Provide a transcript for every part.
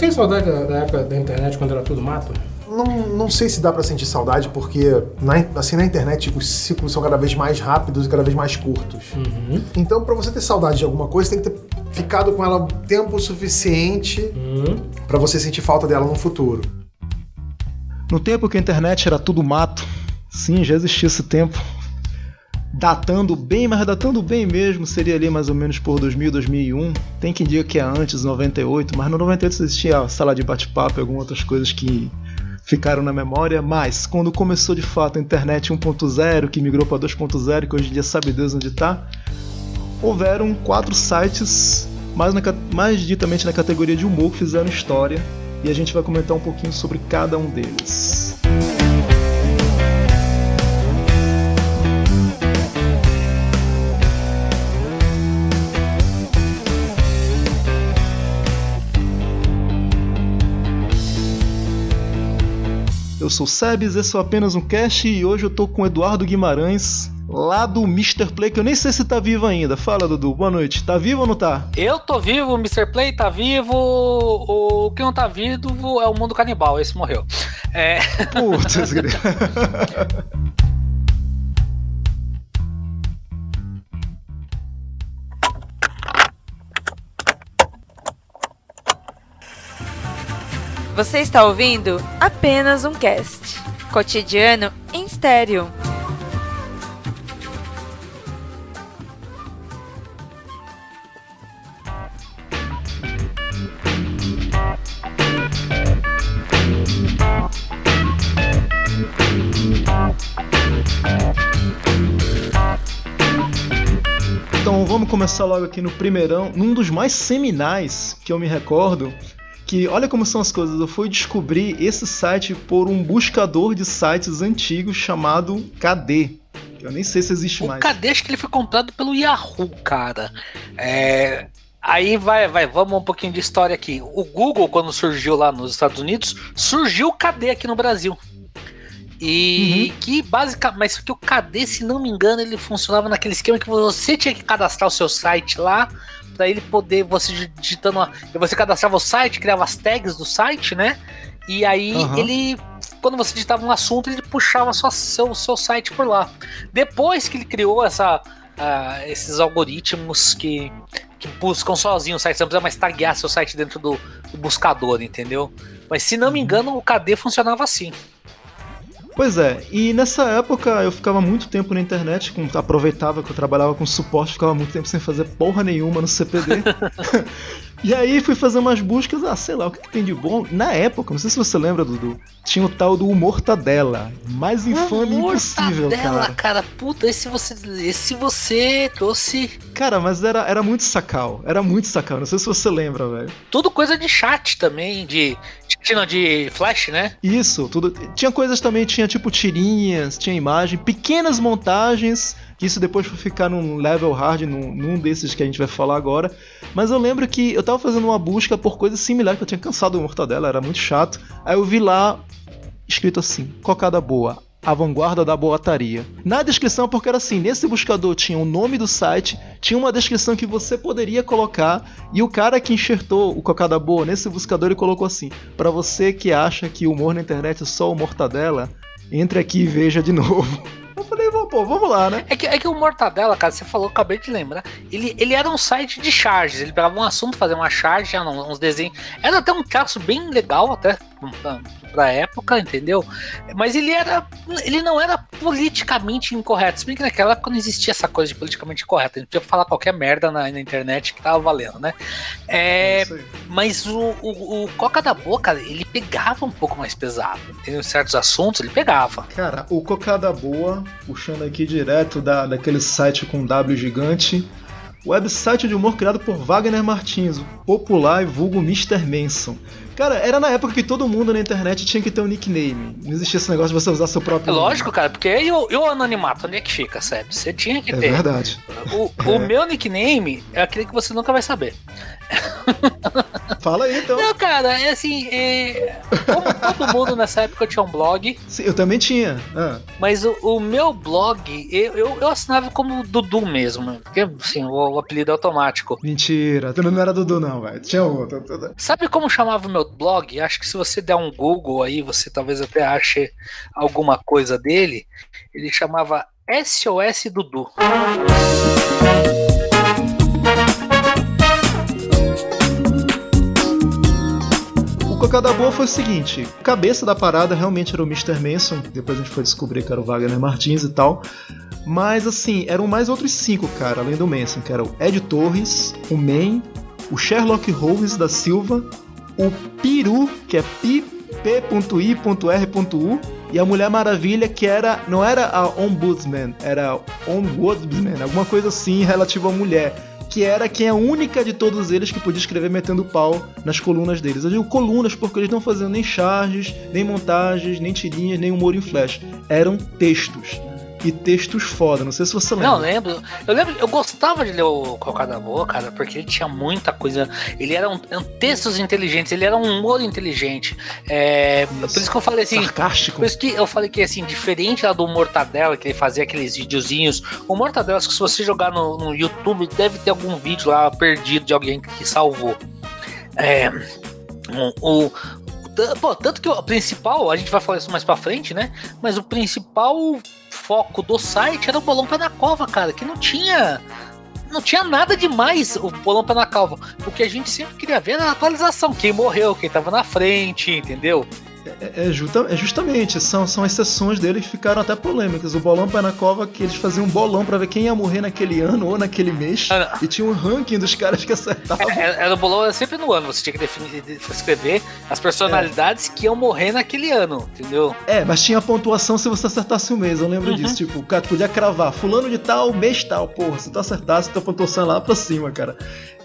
tem saudade da, da época da internet quando era tudo mato? Não, não sei se dá pra sentir saudade, porque na, assim, na internet os ciclos são cada vez mais rápidos e cada vez mais curtos. Uhum. Então, pra você ter saudade de alguma coisa, tem que ter ficado com ela tempo suficiente Uhum. pra você sentir falta dela no futuro. No tempo que a internet era tudo mato, sim, já existia esse tempo. Datando bem, mas datando bem mesmo, seria ali mais ou menos por 2000, 2001. Tem quem diga que é antes, 98, mas no 98 existia a sala de bate-papo e algumas outras coisas que ficaram na memória. Mas quando começou de fato a internet 1.0, que migrou para 2.0, que hoje em dia sabe Deus onde está, houveram quatro sites, mais, na, mais ditamente na categoria de humor, que fizeram história. E a gente vai comentar um pouquinho sobre cada um deles. Eu sou o Sebes, esse é apenas um cast e hoje eu tô com o Eduardo Guimarães, lá do Mr. Play, que eu nem sei se tá vivo ainda. Fala, Dudu, boa noite. Tá vivo ou não tá? Eu tô vivo, o Mr. Play tá vivo, o que não tá vivo é o mundo canibal, esse morreu. É, Putz, Você está ouvindo apenas um cast. Cotidiano em estéreo. Então vamos começar logo aqui no primeirão, num dos mais seminais que eu me recordo. Que olha como são as coisas, eu fui descobrir esse site por um buscador de sites antigos chamado KD. Eu nem sei se existe o mais. Cadê? Acho que ele foi comprado pelo Yahoo, cara. É, Aí vai, vai, vamos um pouquinho de história aqui. O Google, quando surgiu lá nos Estados Unidos, surgiu o KD aqui no Brasil. E que basicamente, mas que o KD, se não me engano, ele funcionava naquele esquema que você tinha que cadastrar o seu site lá, para ele poder, você digitando, uma- você cadastrava o site, criava as tags do site, né? E aí Aham. ele, quando você digitava um assunto, ele puxava só seu, seu site por lá. Depois que ele criou essa, ah, esses algoritmos que, que buscam sozinho o site, você não precisa mais taguear seu site dentro do, do buscador, entendeu? Mas se não me engano, o KD funcionava assim. Pois é, e nessa época eu ficava muito tempo na internet, com, aproveitava que eu trabalhava com suporte, ficava muito tempo sem fazer porra nenhuma no CPD. e aí fui fazer umas buscas, ah, sei lá, o que, que tem de bom. Na época, não sei se você lembra, Dudu, tinha o tal do Mortadela. Mais infame impossível, Mortadela, cara. cara. Puta, esse você, esse você trouxe Cara, mas era, era muito sacal, era muito sacal, não sei se você lembra, velho. tudo coisa de chat também, de, não, de flash, né? Isso, tudo. Tinha coisas também, tinha tipo tirinhas, tinha imagem, pequenas montagens, que isso depois foi ficar num level hard, num, num desses que a gente vai falar agora. Mas eu lembro que eu tava fazendo uma busca por coisas similares, que eu tinha cansado do Mortadela, era muito chato. Aí eu vi lá, escrito assim, cocada boa. A vanguarda da boataria. Na descrição, porque era assim: nesse buscador tinha o nome do site, tinha uma descrição que você poderia colocar, e o cara que enxertou o cocada boa nesse buscador ele colocou assim: Pra você que acha que o humor na internet é só o mortadela, entre aqui e veja de novo. Eu falei, "Bom, pô, vamos lá, né? É que, é que o Mortadela, cara, você falou, acabei de lembrar. Ele, ele era um site de charges. Ele pegava um assunto, fazia uma charge, uns desenhos. Era até um traço bem legal, até pra, época, entendeu? Mas ele era. Ele não era politicamente incorreto. Se bem que naquela época não existia essa coisa de politicamente incorreto. A gente podia falar qualquer merda na, na internet que tava valendo, né? É, aí. mas o, o, o Coca da Boca, ele pegava um pouco mais pesado. Entendeu? Certos assuntos ele pegava. Cara, o Cocada Boa, puxando aqui direto da, daquele site com W gigante, website de humor criado por Wagner Martins, o popular e vulgo Mr. Manson. Cara, era na época que todo mundo na internet tinha que ter um nickname. Não existia esse negócio de você usar seu É próprio nome. lógico, cara, porque e o, anonimato, onde é que fica, Seb? Você tinha que É ter. verdade. O, o meu nickname é aquele que você nunca vai saber. Fala aí então. Não, cara, é assim, é... como todo mundo nessa época tinha um blog. Sim, eu também tinha. Ah. Mas o, o, meu blog, eu, eu, eu, assinava como Dudu mesmo. Porque, assim, o, o apelido é automático. Mentira, tu não era Dudu, não, velho. Tinha outro. Sabe como chamava o meu blog? Acho que se você der um Google aí, você talvez até ache alguma coisa dele. Ele chamava SOS Dudu. cocada boa foi o seguinte: cabeça da parada realmente era o Mr. Manson, depois a gente foi descobrir que era o Wagner Martins e tal. Mas assim, eram mais outros cinco, cara, além do Manson, que era o Ed Torres, o Man, o Sherlock Holmes da Silva, o Peru, que é P.I.R.U, e a Mulher Maravilha, que era não era a Ombudsman, era Ombudsman, alguma coisa assim relativa à mulher que era quem é a única de todos eles que podia escrever metendo pau nas colunas deles. Eu digo colunas porque eles não faziam nem charges, nem montagens, nem tirinhas, nem humor em flash. Eram textos e textos foda. Não sei se você lembra. Não, lembro. Eu lembro, eu gostava de ler o Cocada Boa, cara, porque ele tinha muita coisa. Ele era um, um textos inteligentes, ele era um humor inteligente. É, isso. Por isso que eu falei assim. Sarcástico. Por isso que eu falei que assim, diferente lá do Mortadela, que ele fazia aqueles videozinhos. O Mortadela, acho que se você jogar no, no YouTube, deve ter algum vídeo lá perdido de alguém que salvou. É, o, Pô, tanto que o principal, a gente vai falar isso mais pra frente, né? Mas o principal foco do site era o bolão pé na cova, cara, que não tinha. Não tinha nada demais o bolão pé na cova. O que a gente sempre queria ver era a atualização. Quem morreu, quem tava na frente, entendeu? É, é, justa, é, justamente, são, são as sessões dele que ficaram até polêmicas. O bolão pé na cova, que eles faziam um bolão para ver quem ia morrer naquele ano ou naquele mês. Ah, e tinha um ranking dos caras que acertavam. É, é, era o bolão sempre no ano, você tinha que definir, escrever as personalidades que iam morrer naquele ano, entendeu? É, mas tinha pontuação se você acertasse o mês, eu lembro uhum. disso. Tipo, o cara podia cravar, fulano de tal, mês tal, porra, se tu acertasse, tua pontuação lá pra cima, cara.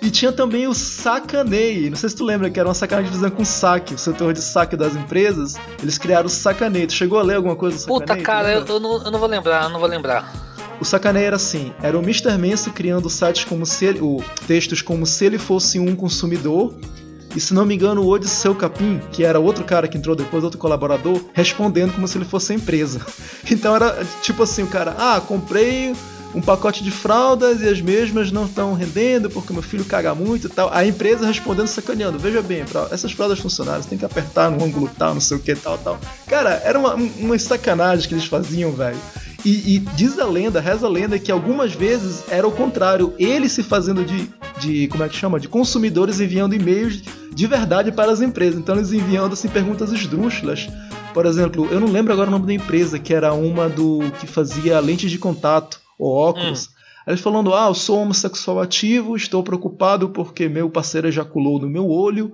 E tinha também o sacaneio. Não sei se tu lembra que era uma sacanagem de com saque, o setor de saque das empresas. Eles criaram o sacaneio. Tu chegou a ler alguma coisa do sacaneio? Puta, cara, eu, eu, não, eu não vou lembrar, eu não vou lembrar. O sacaneio era assim: era o Mr. Manso criando sites como se ele, o, textos como se ele fosse um consumidor. E se não me engano, o Odisseu Capim, que era outro cara que entrou depois, outro colaborador, respondendo como se ele fosse a empresa. Então era tipo assim: o cara, ah, comprei um pacote de fraldas e as mesmas não estão rendendo porque meu filho caga muito e tal. A empresa respondendo sacaneando. Veja bem, essas fraldas funcionarem, você tem que apertar no ângulo tal, não sei o que, tal, tal. Cara, era uma, uma sacanagem que eles faziam, velho. E, e, diz a lenda, reza a lenda, que algumas vezes era o contrário. Ele se fazendo de, de como é que chama? De consumidores enviando e-mails de verdade para as empresas. Então eles enviando assim perguntas esdrúxulas. Por exemplo, eu não lembro agora o nome da empresa, que era uma do que fazia lentes de contato ou óculos. Hum. Aí falando, ah, eu sou homossexual ativo, estou preocupado porque meu parceiro ejaculou no meu olho.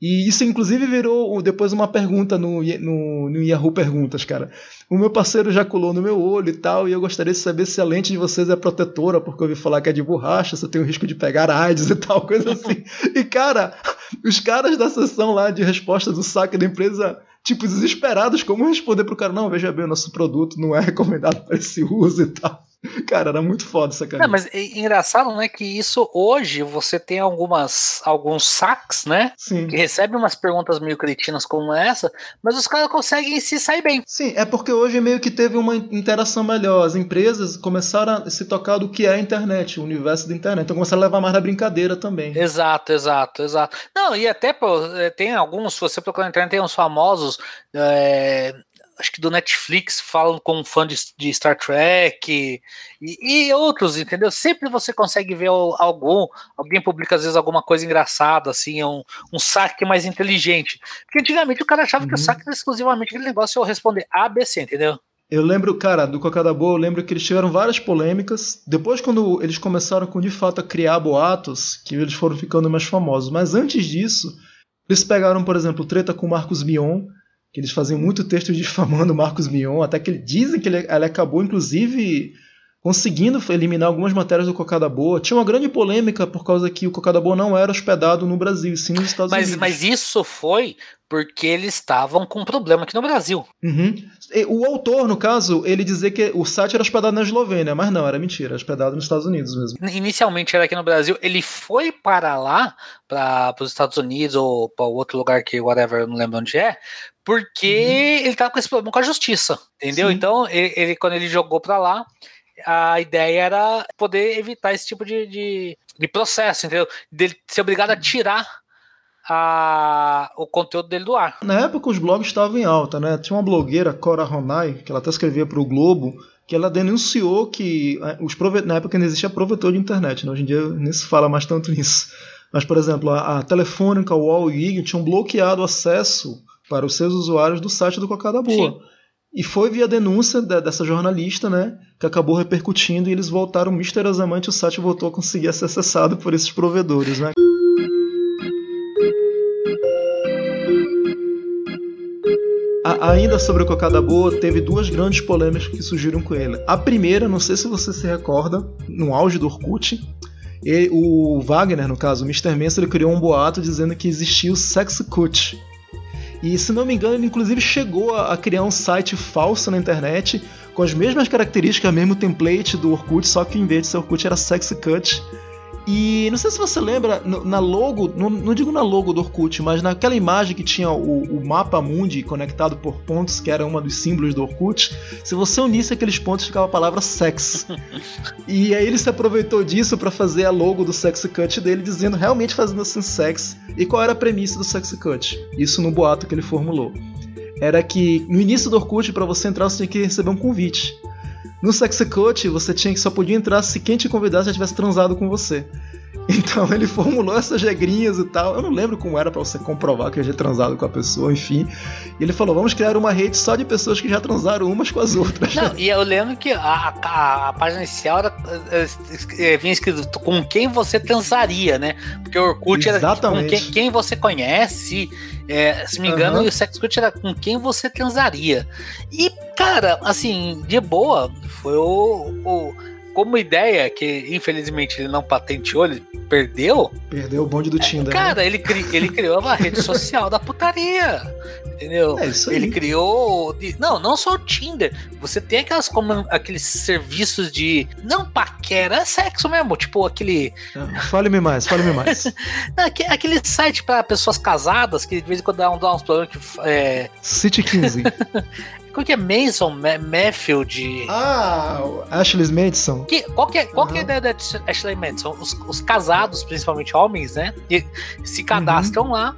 E isso inclusive virou depois uma pergunta no, no, no Yahoo Perguntas, cara. O meu parceiro ejaculou no meu olho e tal, e eu gostaria de saber se a lente de vocês é protetora, porque eu ouvi falar que é de borracha, se eu tenho risco de pegar AIDS e tal, coisa assim. e cara, os caras da sessão lá de resposta do saque da empresa tipo, desesperados, como responder pro cara, não, veja bem, o nosso produto não é recomendado para esse uso e tal. Cara, era muito foda essa cara. Não, mas é engraçado, né, que isso hoje você tem algumas alguns saques, né? Sim. Que recebem umas perguntas meio cretinas como essa, mas os caras conseguem se sair bem. Sim, é porque hoje meio que teve uma interação melhor. As empresas começaram a se tocar do que é a internet, o universo da internet. Então começaram a levar mais na brincadeira também. Exato, exato, exato. Não, e até, pô, é, tem alguns, se você procurar na internet, tem uns famosos. É, acho que do Netflix falam com um fã de, de Star Trek e, e, outros, entendeu? Sempre você consegue ver algum, alguém publica às vezes alguma coisa engraçada, assim, um, um saque mais inteligente. Porque antigamente o cara achava uhum. que o uhum. saque era exclusivamente aquele negócio eu responder A, B, C, entendeu? Eu lembro, cara, do Cocada Boa, eu lembro que eles tiveram várias polêmicas. Depois, quando eles começaram com de fato a criar boatos, que eles foram ficando mais famosos. Mas antes disso, eles pegaram, por exemplo, treta com Marcos Mion, que eles faziam muito texto difamando Marcos Mion, até que ele, dizem que ele, ele acabou, inclusive, conseguindo eliminar algumas matérias do Cocada Boa. Tinha uma grande polêmica por causa que o Cocada Boa não era hospedado no Brasil, e sim nos Estados Mas, Unidos. mas isso foi porque eles estavam com um problema aqui no Brasil. Uhum. E O autor, no caso, ele dizia que o site era hospedado na Eslovênia, mas não, era mentira, era hospedado nos Estados Unidos mesmo. Inicialmente era aqui no Brasil, ele foi para lá, para os Estados Unidos ou para outro lugar que, whatever, eu não lembro onde é, porque ele tava com esse problema com a justiça, entendeu? Sim. Então, ele, ele- quando ele jogou para lá, a ideia era poder evitar esse tipo de, de, de processo, entendeu? Dele ser obrigado a tirar a, o conteúdo dele do ar. Na época os blogs estavam em alta, né? Tinha uma blogueira, Cora Ronai, que ela até escrevia para o Globo, que ela denunciou que eh, os prove... na época ainda existia provedor de internet, né? hoje em dia nem se fala mais tanto nisso. Mas, por exemplo, a, a Telefônica, o UOL e o IG tinham bloqueado o acesso para os seus usuários do site do Cocada Boa. Sim. E foi via denúncia da- dessa jornalista, né, que acabou repercutindo e eles voltaram misteriosamente, o site voltou a conseguir ser acessado por esses provedores, né. Ainda sobre o Cocada Boa, teve duas grandes polêmicas que surgiram com ele. A primeira, não sei se você se recorda, no auge do Orkut, e o Wagner, no caso, o Mr. Mensa, ele criou um boato dizendo que existia o Sexcut. E se não me engano, ele inclusive chegou a, criar um site falso na internet com as mesmas características, mesmo template do Orkut, só que em vez de ser Orkut era Sexcut. E não sei se você lembra, no- na logo, não, não digo na logo do Orkut, mas naquela imagem que tinha o, o mapa mundi conectado por pontos, que era uma dos símbolos do Orkut, se você unisse aqueles pontos ficava a palavra sex. e aí ele se aproveitou disso para fazer a logo do Sex Cut dele, dizendo realmente fazendo assim sex. E qual era a premissa do Sex Cut? Isso no boato que ele formulou. Era que no início do Orkut, para você entrar, você tinha que receber um convite. No Sexicute, você tinha que só podia entrar se quem te convidasse já tivesse transado com você. Então ele formulou essas regrinhas e tal. Eu não lembro como era pra você comprovar que eu já transado com a pessoa, enfim. E ele falou: vamos criar uma rede só de pessoas que já transaram umas com as outras. Não, e eu lembro que a, a, a página inicial era, eh, eh, vinha escrito com quem você transaria, né? Porque o Orkut era com Exatamente. quem, quem você conhece. eh, se me engano, Aham. o Sexcult era com quem você transaria. E, cara, assim, de boa, foi o. o- como ideia, que infelizmente ele não patenteou, ele perdeu. Perdeu o bonde do Tinder. né? Cara, ele, cri, ele criou uma rede social da putaria. Entendeu? É isso aí. Ele criou. Não, não só o Tinder. Você tem aquelas como aqueles serviços de. Não paquera, é sexo mesmo. Tipo aquele. Ah, Fale-me mais, fale-me mais. aquele site pra pessoas casadas que de vez em quando dá, um- dá uns problemas que. É, City 15. qual que é Mason? Ma- ah, Ashley Madison. Que, qual que é, qual que é a ideia da Ashley Madison? Os, os casados, principalmente homens, né? que se cadastram lá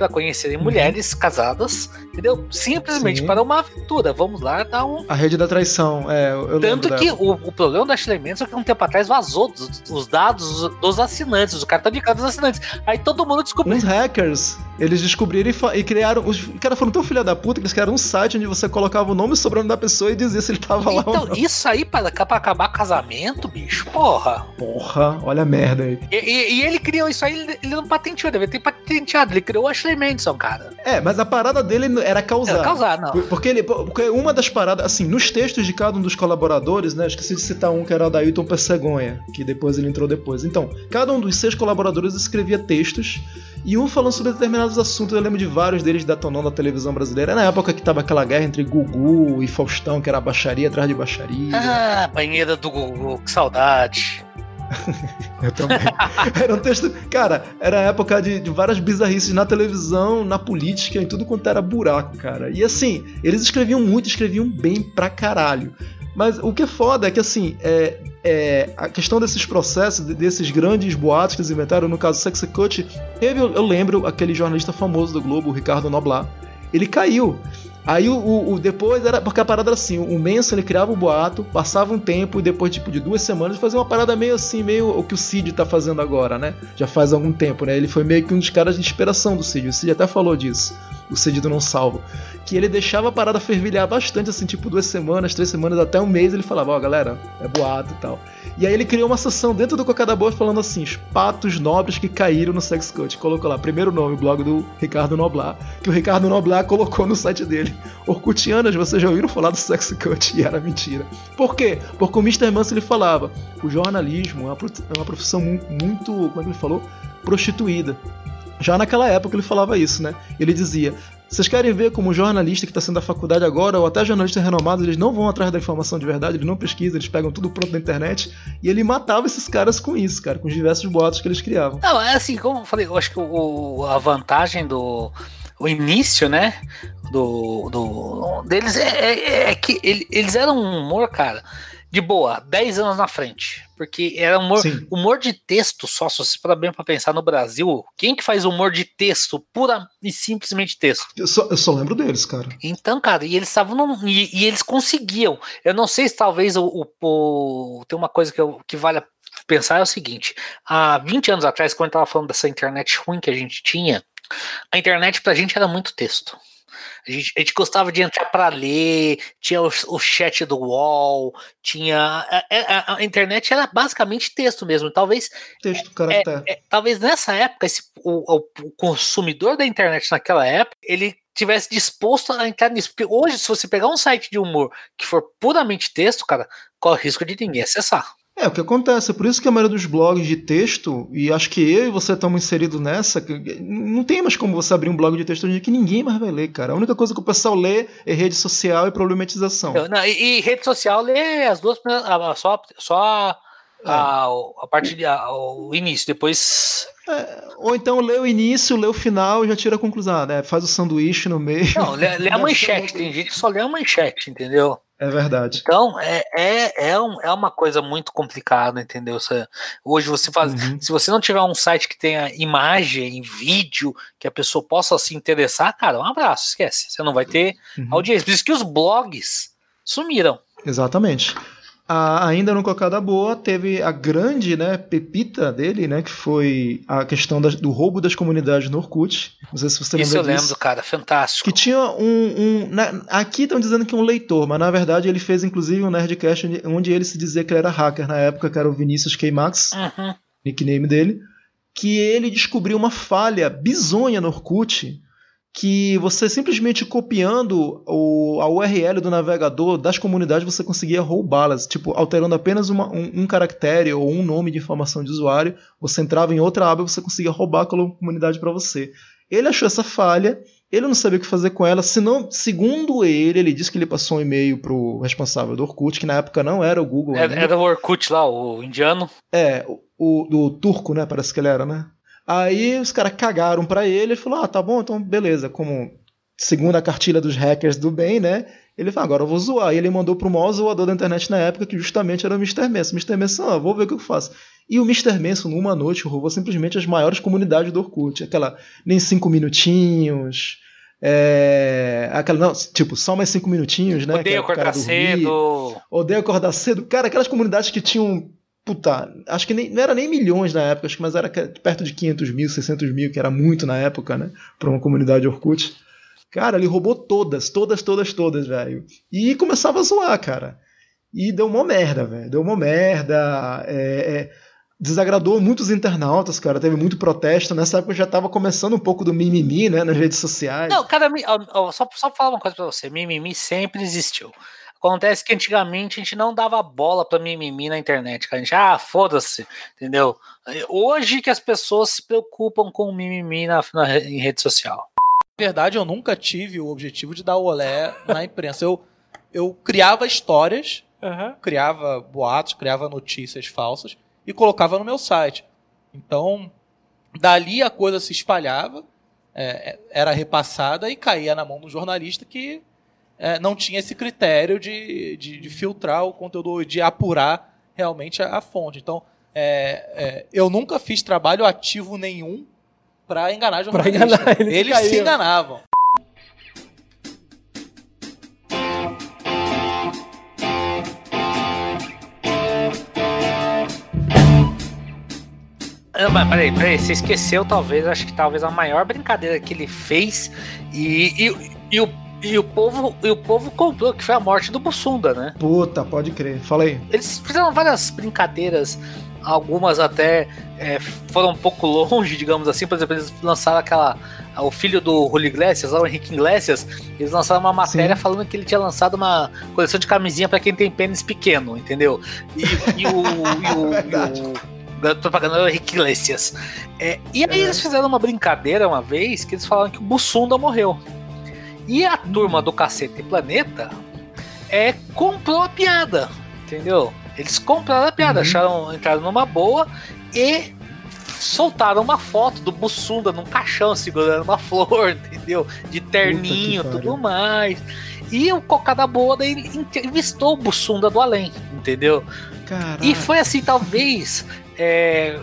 pra conhecerem Uhum. mulheres casadas, entendeu? Simplesmente Sim. para uma aventura. Vamos lá dar um. A rede da traição. É, Tanto que o, o problema da Ashley Manson é que um tempo atrás vazou dos, os dados dos assinantes, o cartão de crédito dos assinantes. Aí todo mundo descobriu. Uns hackers, eles descobriram e, e criaram. Os caras foram tão filha da puta que eles criaram um site onde você colocava o nome e o sobrenome da pessoa e dizia se ele tava lá ou Então, isso aí para, pra acabar casamento, bicho, porra. Porra, olha a merda aí. E, e- e ele criou isso aí, ele, ele não patenteou, deve ter patenteado. Ele criou o Ashley Manson, cara. É, mas a parada dele era causar. Era causar, não. Por- Porque ele, porque uma das paradas, assim, nos textos de cada um dos colaboradores, né? Esqueci de citar um que era o Dailton Pessegonha, que depois ele entrou depois. Então, cada um dos seis colaboradores escrevia textos e um falando sobre determinados assuntos. Eu lembro de vários deles detonando a televisão brasileira. Na época que tava aquela guerra entre Gugu e Faustão, que era baixaria atrás de baixaria. Ah, banheira do Gugu, que saudade. Eu também. era um texto. Cara, era a época de, de várias bizarrices na televisão, na política, em tudo quanto era buraco, cara. E assim, eles escreviam muito, escreviam bem pra caralho. Mas o que é foda é que, assim, é, é, a questão desses processos, de- desses grandes boatos que eles inventaram, no caso Sexy Cut, teve, eu eu lembro, aquele jornalista famoso do Globo, Ricardo Noblar, ele caiu. Aí o, o- o- depois era. Porque a parada era assim: o Manson ele criava o boato, passava um tempo e depois, tipo, de duas semanas, fazia uma parada meio assim, meio o que o Cid tá fazendo agora, né? Já faz algum tempo, né? Ele foi meio que um dos caras de inspiração do Cid. O Cid até falou disso. O cedido não salvo. Que ele deixava a parada fervilhar bastante, assim, tipo duas semanas, três semanas, até um mês, ele falava, ó, oh, galera, é boato e tal. E aí ele criou uma sessão dentro do Cocada Boa falando assim, os patos nobres que caíram no Sex Cut. Colocou lá, primeiro nome, o blog do Ricardo Noblar, que o Ricardo Noblar colocou no site dele. Orkutianas, vocês já ouviram falar do Sex Cut? E era mentira. Por quê? Porque o Mr. Manson ele falava, o jornalismo é uma profissão muito, como é que ele falou? Prostituída. Já naquela época ele falava isso, né? Ele dizia: vocês querem ver como jornalista que está sendo da faculdade agora, ou até jornalistas renomados, eles não vão atrás da informação de verdade, eles não pesquisam, eles pegam tudo pronto na internet. E ele matava esses caras com isso, cara, com os diversos boatos que eles criavam. Não, é assim, como eu falei, eu acho que o, a vantagem do. O início, né? Do, do deles é, é, é que ele, eles eram um humor, cara de boa, 10 anos na frente. Porque era humor, humor de texto só, se você para bem para pensar no Brasil, quem que faz humor de texto, pura e simplesmente texto? Eu só, eu só lembro deles, cara. Então, cara, e eles estavam e, e, eles conseguiam. Eu não sei se talvez o, o, o, tem uma coisa que, eu, que vale pensar é o seguinte: há 20 anos atrás, quando eu tava falando dessa internet ruim que a gente tinha, a internet pra gente era muito texto. A gente, a gente gostava de entrar para ler, tinha o, o, chat do UOL, tinha. A, a, a, internet era basicamente texto mesmo. Talvez. Texto, caractere. É, é, talvez nessa época, esse, o, o, consumidor da internet naquela época, ele tivesse disposto a entrar nisso. Porque hoje, se você pegar um site de humor que for puramente texto, cara, corre o risco de ninguém acessar. É, o que acontece, é por isso que a maioria dos blogs de texto, e acho que eu e você estamos inseridos nessa, não tem mais como você abrir um blog de texto hoje que ninguém mais vai ler, cara. A única coisa que o pessoal lê é rede social e problematização. Não, e, e, rede social lê as duas, só, só é. a, a parte de, a, o início, depois. É, ou então lê o início, lê o final e já tira a conclusão, né? Faz o sanduíche no meio. Não, lê, lê a manchete, tem gente que só lê a manchete, entendeu? É verdade. Então, é, é, é, um, é uma coisa muito complicada, entendeu? Você, hoje você faz. Uhum. Se você não tiver um site que tenha imagem, vídeo, que a pessoa possa se interessar, cara, um abraço, esquece. Você não vai ter uhum. audiência. Por isso que os blogs sumiram. Exatamente ainda no Cocada Boa teve a grande né, pepita dele, né, que foi a questão das, do roubo das comunidades no Orkut. Não sei se você lembra Isso eu disso. lembro, cara, fantástico. Que tinha um... um na, aqui estão dizendo que um leitor, mas na verdade ele fez inclusive um Nerdcast onde, onde ele se dizia que ele era hacker na época, que era o Vinícius K. Max, uhum. nickname dele, que ele descobriu uma falha bizonha no Orkut, que você simplesmente copiando o, a URL do navegador das comunidades você conseguia roubá-las, tipo alterando apenas uma, um, um, caractere ou um nome de informação de usuário, você entrava em outra aba e você conseguia roubar aquela comunidade para você. Ele achou essa falha, ele não sabia o que fazer com ela, senão, segundo ele, ele disse que ele passou um e-mail pro responsável do Orkut, que na época não era o Google. Era, era o Orkut lá, o indiano. É, o, o, o turco, né? Parece que ele era, né? Aí os caras cagaram para ele e falou: Ah, tá bom, então beleza. Como segundo a cartilha dos hackers do bem, né? Ele falou: Agora eu vou zoar. E ele mandou pro maior zoador da internet na época, que justamente era o Mr. Manson. Mr. Manson, ah, vou ver o que eu faço. E o Mr. Manson, numa noite, roubou simplesmente as maiores comunidades do Orkut. Aquela nem cinco minutinhos. É, aquela, não, tipo, só mais cinco minutinhos, né? Odeio acordar cedo. Odeio acordar cedo. Cara, aquelas comunidades que tinham puta, acho que nem, não era nem milhões na época, acho que mas era perto de 500 mil, 600 mil, que era muito na época, né? Pra uma comunidade Orkut. Cara, ele roubou todas, todas, todas, todas, velho. E começava a zoar, cara. E deu uma merda, velho. Deu uma merda. É, é, desagradou muitos internautas, cara. Teve muito protesto. Nessa época já tava começando um pouco do mimimi, né? Nas redes sociais. Não, cara, só, só falar uma coisa pra você. Mimimi sempre existiu. Acontece que antigamente a gente não dava bola pra mimimi na internet, cara. A gente, ah, foda-se, entendeu? Hoje que as pessoas se preocupam com o mimimi na, na, em rede social. Na verdade, eu nunca tive o objetivo de dar olé na imprensa. Eu, eu criava histórias, uhum. criava boatos, criava notícias falsas e colocava no meu site. Então, dali a coisa se espalhava, é, era repassada e caía na mão do jornalista que é, não tinha esse critério de, de, de, filtrar o conteúdo, de apurar realmente a, a fonte. Então, é, é, eu nunca fiz trabalho ativo nenhum para enganar jornalistas. Enganar, eles, eles se enganavam. Não, mas peraí, peraí, você esqueceu talvez, acho que talvez a maior brincadeira que ele fez e, e, e o e o povo, e o povo comprou, que foi a morte do Bussunda, né? Puta, pode crer. Fala aí. Eles fizeram várias brincadeiras, algumas até é, foram um pouco longe, digamos assim. Por exemplo, eles lançaram aquela. O filho do Julio Iglesias, o Henrique Iglesias, eles lançaram uma matéria Sim. falando que ele tinha lançado uma coleção de camisinha para quem tem pênis pequeno, entendeu? E, e o. e o, e o propaganda do Henrique Iglesias. É, e aí é. eles fizeram uma brincadeira uma vez que eles falaram que o Bussunda morreu. E a turma do Cacete Planeta é, comprou a piada, entendeu? Eles compraram a piada, uhum. acharam, entraram numa boa e soltaram uma foto do Bussunda num caixão segurando uma flor, entendeu? De terninho, tudo mais. E o Cocada Boa daí entrevistou o Bussunda do além, entendeu? Caraca. E foi assim, talvez. É,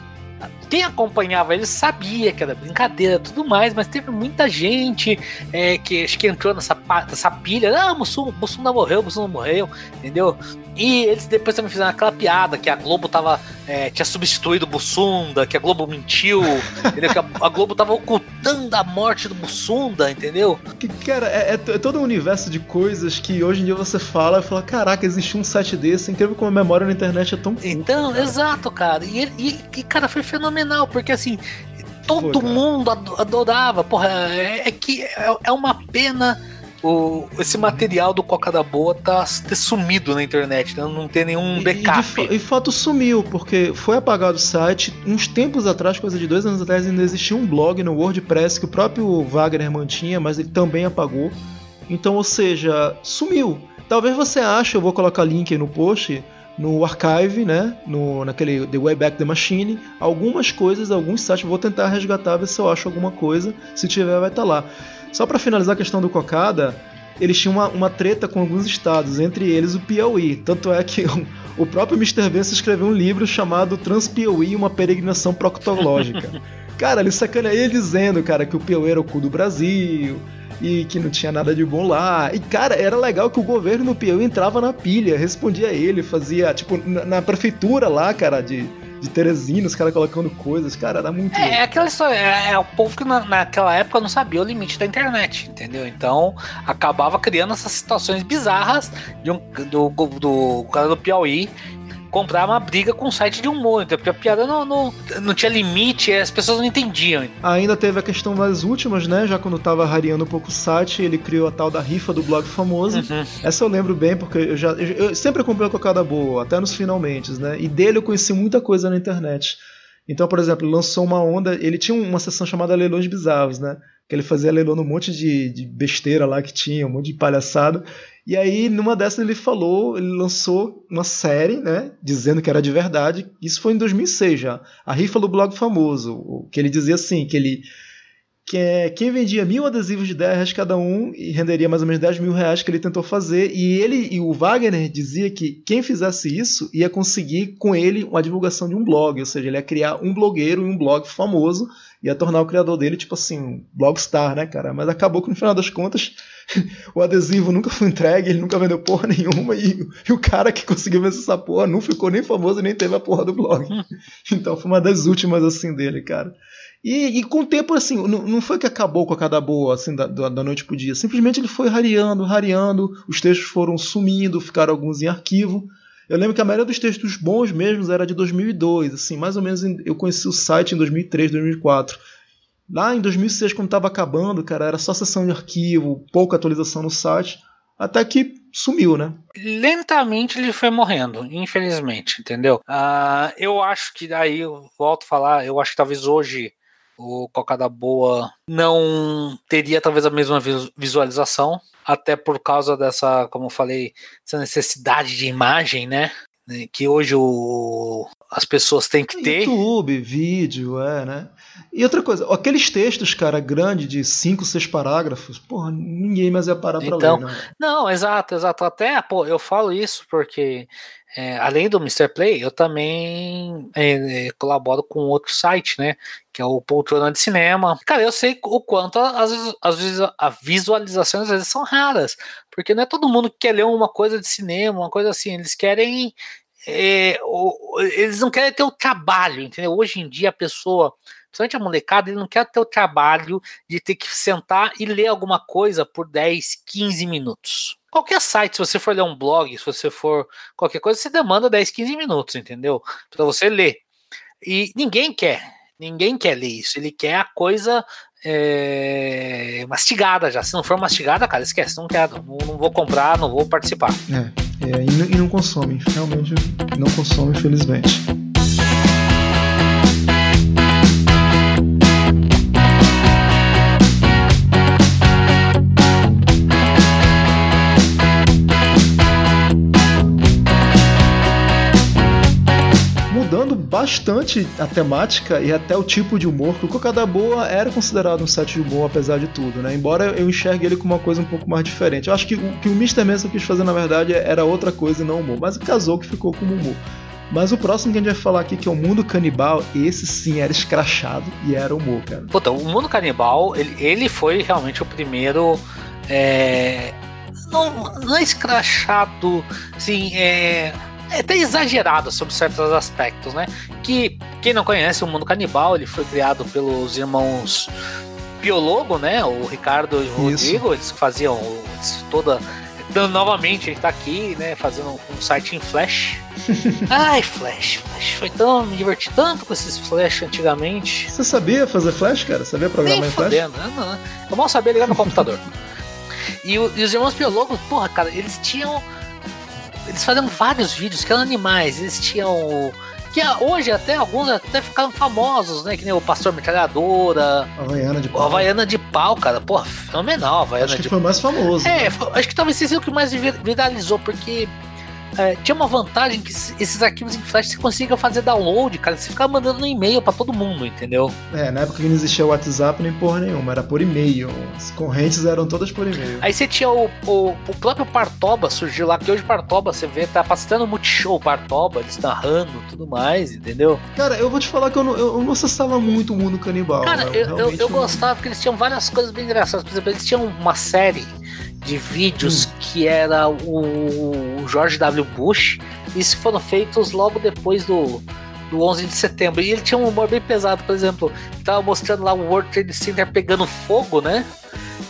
quem acompanhava ele sabia que era brincadeira tudo mais, mas teve muita gente é, que acho que entrou nessa, nessa pilha. Ah, Mussum, Mussum não morreu, Mussum não morreu, entendeu? E eles depois também fizeram aquela piada que a Globo tava, é, tinha substituído o Bussunda, que a Globo mentiu, entendeu? Que a, a, Globo tava ocultando a morte do Bussunda, entendeu? Que, cara, é, é, é, todo um universo de coisas que hoje em dia você fala e fala, caraca, existe um site desse, incrível como a memória na internet é tão Então, cara. exato, cara. E, e, e, cara, foi fenomenal, porque assim, todo Pô, mundo adorava. Porra, é, é que é, é uma pena o, esse material do Coca da Boa tá ter sumido na internet, né? não tem nenhum backup. E, de, e fato sumiu, porque foi apagado o site. Uns tempos atrás, coisa de dois anos atrás, ainda existia um blog no WordPress que o próprio Wagner mantinha, mas ele também apagou. Então, ou seja, sumiu. Talvez você ache, eu vou colocar link aí no post, no archive, né, no, naquele The Way Back the Machine, algumas coisas, alguns sites, vou tentar resgatar, ver se eu acho alguma coisa, se tiver vai estar tá lá. Só para finalizar a questão do Cocada, eles tinham uma, uma, treta com alguns estados, entre eles o Piauí. Tanto é que o, o próprio Mr. Vance escreveu um livro chamado Trans-Piauí, uma peregrinação proctológica. cara, ele sacaneia dizendo, cara, que o Piauí era o cu do Brasil, e que não tinha nada de bom lá. E, cara, era legal que o governo do Piauí entrava na pilha, respondia a ele, fazia, tipo, na, na prefeitura lá, cara, de de Teresina, os caras colocando coisas, cara, era muito. É, é aquela história, é, é, o povo que na, naquela época não sabia o limite da internet, entendeu? Então acabava criando essas situações bizarras de um, do, do, do cara do Piauí comprar uma briga com o site de humor, então, porque a piada não, não, não tinha limite, as pessoas não entendiam. Ainda teve a questão das últimas, né? Já quando tava rareando um pouco o site, ele criou a tal da rifa do blog famoso. Uhum. Essa eu lembro bem, porque eu já eu, sempre comprei a cocada boa, até nos finalmente, né? E dele eu conheci muita coisa na internet. Então, por exemplo, lançou uma onda. Ele tinha uma sessão chamada Leilões Bizarros, né? Que ele fazia leilão num monte de, de besteira lá que tinha, um monte de palhaçada. E aí, numa dessas, ele falou, ele lançou uma série, né, dizendo que era de verdade. Isso foi em 2006 já. A rifa do blog famoso, que ele dizia assim, que ele que é, quem vendia mil adesivos de 10 reais cada um e renderia mais ou menos 10 mil reais que ele tentou fazer. E ele e o Wagner dizia que quem fizesse isso ia conseguir com ele uma divulgação de um blog, ou seja, ele ia criar um blogueiro e um blog famoso, ia tornar o criador dele tipo assim, blogstar, né, cara? Mas acabou que no final das contas o adesivo nunca foi entregue, ele nunca vendeu porra nenhuma e, e o cara que conseguiu vencer essa porra não ficou nem famoso e nem teve a porra do blog. Então foi uma das últimas assim dele, cara. E, e, com o tempo, assim, não, não, foi que acabou com a cada boa, assim, da, da noite pro dia. Simplesmente ele foi rareando, rareando, os textos foram sumindo, ficaram alguns em arquivo. Eu lembro que a maioria dos textos bons mesmo era de 2002, assim, mais ou menos eu conheci o site em 2003, 2004. Lá em 2006, quando estava acabando, cara, era só sessão de arquivo, pouca atualização no site, até que sumiu, né? Lentamente ele foi morrendo, infelizmente, entendeu? Uh, eu acho que daí, eu volto a falar, eu acho que talvez hoje o Cocada Boa não teria talvez a mesma visualização, até por causa dessa, como eu falei, essa necessidade de imagem, né? Que hoje o, as pessoas têm que ter. YouTube, vídeo, é, né? E outra coisa, aqueles textos, cara, grande de 5, 6 parágrafos, porra, ninguém mais ia parar pra então, ler. Né? Não, exato, exato. Até, pô, eu falo isso porque, é, além do Mr. Play, eu também é, é, colaboro com outro site, né? Que é o Poltrona de Cinema. Cara, eu sei o quanto as, as, as visualizações às vezes são raras, porque não é todo mundo que quer ler uma coisa de cinema, uma coisa assim, eles querem é, eles não querem ter o trabalho, entendeu? Hoje em dia a pessoa, principalmente a molecada, ele não quer ter o trabalho de ter que sentar e ler alguma coisa por 10, 15 minutos. Qualquer site, se você for ler um blog, se você for qualquer coisa, você demanda 10, 15 minutos, entendeu? Para você ler. E ninguém quer. Ninguém quer ler isso. Ele quer a coisa é, mastigada já. Se não for mastigada, cara, esquece. Não quero. Não, não vou comprar, não vou participar. É, é e, e, não consome. Realmente não consome, infelizmente. Bastante a temática e até o tipo de humor, que o Cocada Boa era considerado um set de humor, apesar de tudo, né? Embora eu enxergue ele como uma coisa um pouco mais diferente. Eu acho que o que o Mr. Manson quis fazer, na verdade, era outra coisa e não humor, mas casou que ficou como humor. Mas o próximo que a gente vai falar aqui, que é o Mundo Canibal, esse sim era escrachado e era humor, cara. Puta, o Mundo Canibal, ele, ele foi realmente o primeiro. É, não, não é escrachado, assim, é é até exagerado sobre certos aspectos, né? Que quem não conhece o mundo canibal, ele foi criado pelos irmãos Biologo, né? O Ricardo e o. Rodrigo, eles faziam toda. Então, novamente, ele tá aqui, né? Fazendo um site em Flash. Ai, Flash, Flash. Foi tão. Me diverti tanto com esses Flash antigamente. Você sabia fazer Flash, cara? Sabia programar Nem em Flash? Fodendo, não, não. Eu mal sabia ligar no computador. E, o, e, os irmãos Biologo, porra, cara, eles tinham eles faziam vários vídeos que eram animais. Eles tinham. Que hoje até alguns até ficaram famosos, né? Que nem o Pastor Metralhadora. Havaiana de pau. Havaiana de pau, cara. Pô, fenomenal. Havaiana acho que de... foi mais famoso. É, né? acho que talvez seja o que mais viralizou, porque é, tinha uma vantagem que esses arquivos em flash você consiga fazer download, cara. Você ficava mandando no e-mail para todo mundo, entendeu? É, na época que não existia o WhatsApp nem porra nenhuma, era por e-mail. As correntes eram todas por e-mail. Aí você tinha o, o, o próprio Partoba surgiu lá, que hoje Partoba você vê, tá passando Multishow Partoba, eles narrando tudo mais, entendeu? Cara, eu vou te falar que eu não, eu não acessava muito o mundo canibal. Cara, né? eu, eu, eu, gostava porque eles tinham várias coisas bem engraçadas. Por exemplo, eles tinham uma série de vídeos hum. que era o George W. Bush. Isso foram feitos logo depois do, do 11 de setembro. E ele tinha um humor bem pesado, por exemplo, tava mostrando lá o World Trade Center pegando fogo, né?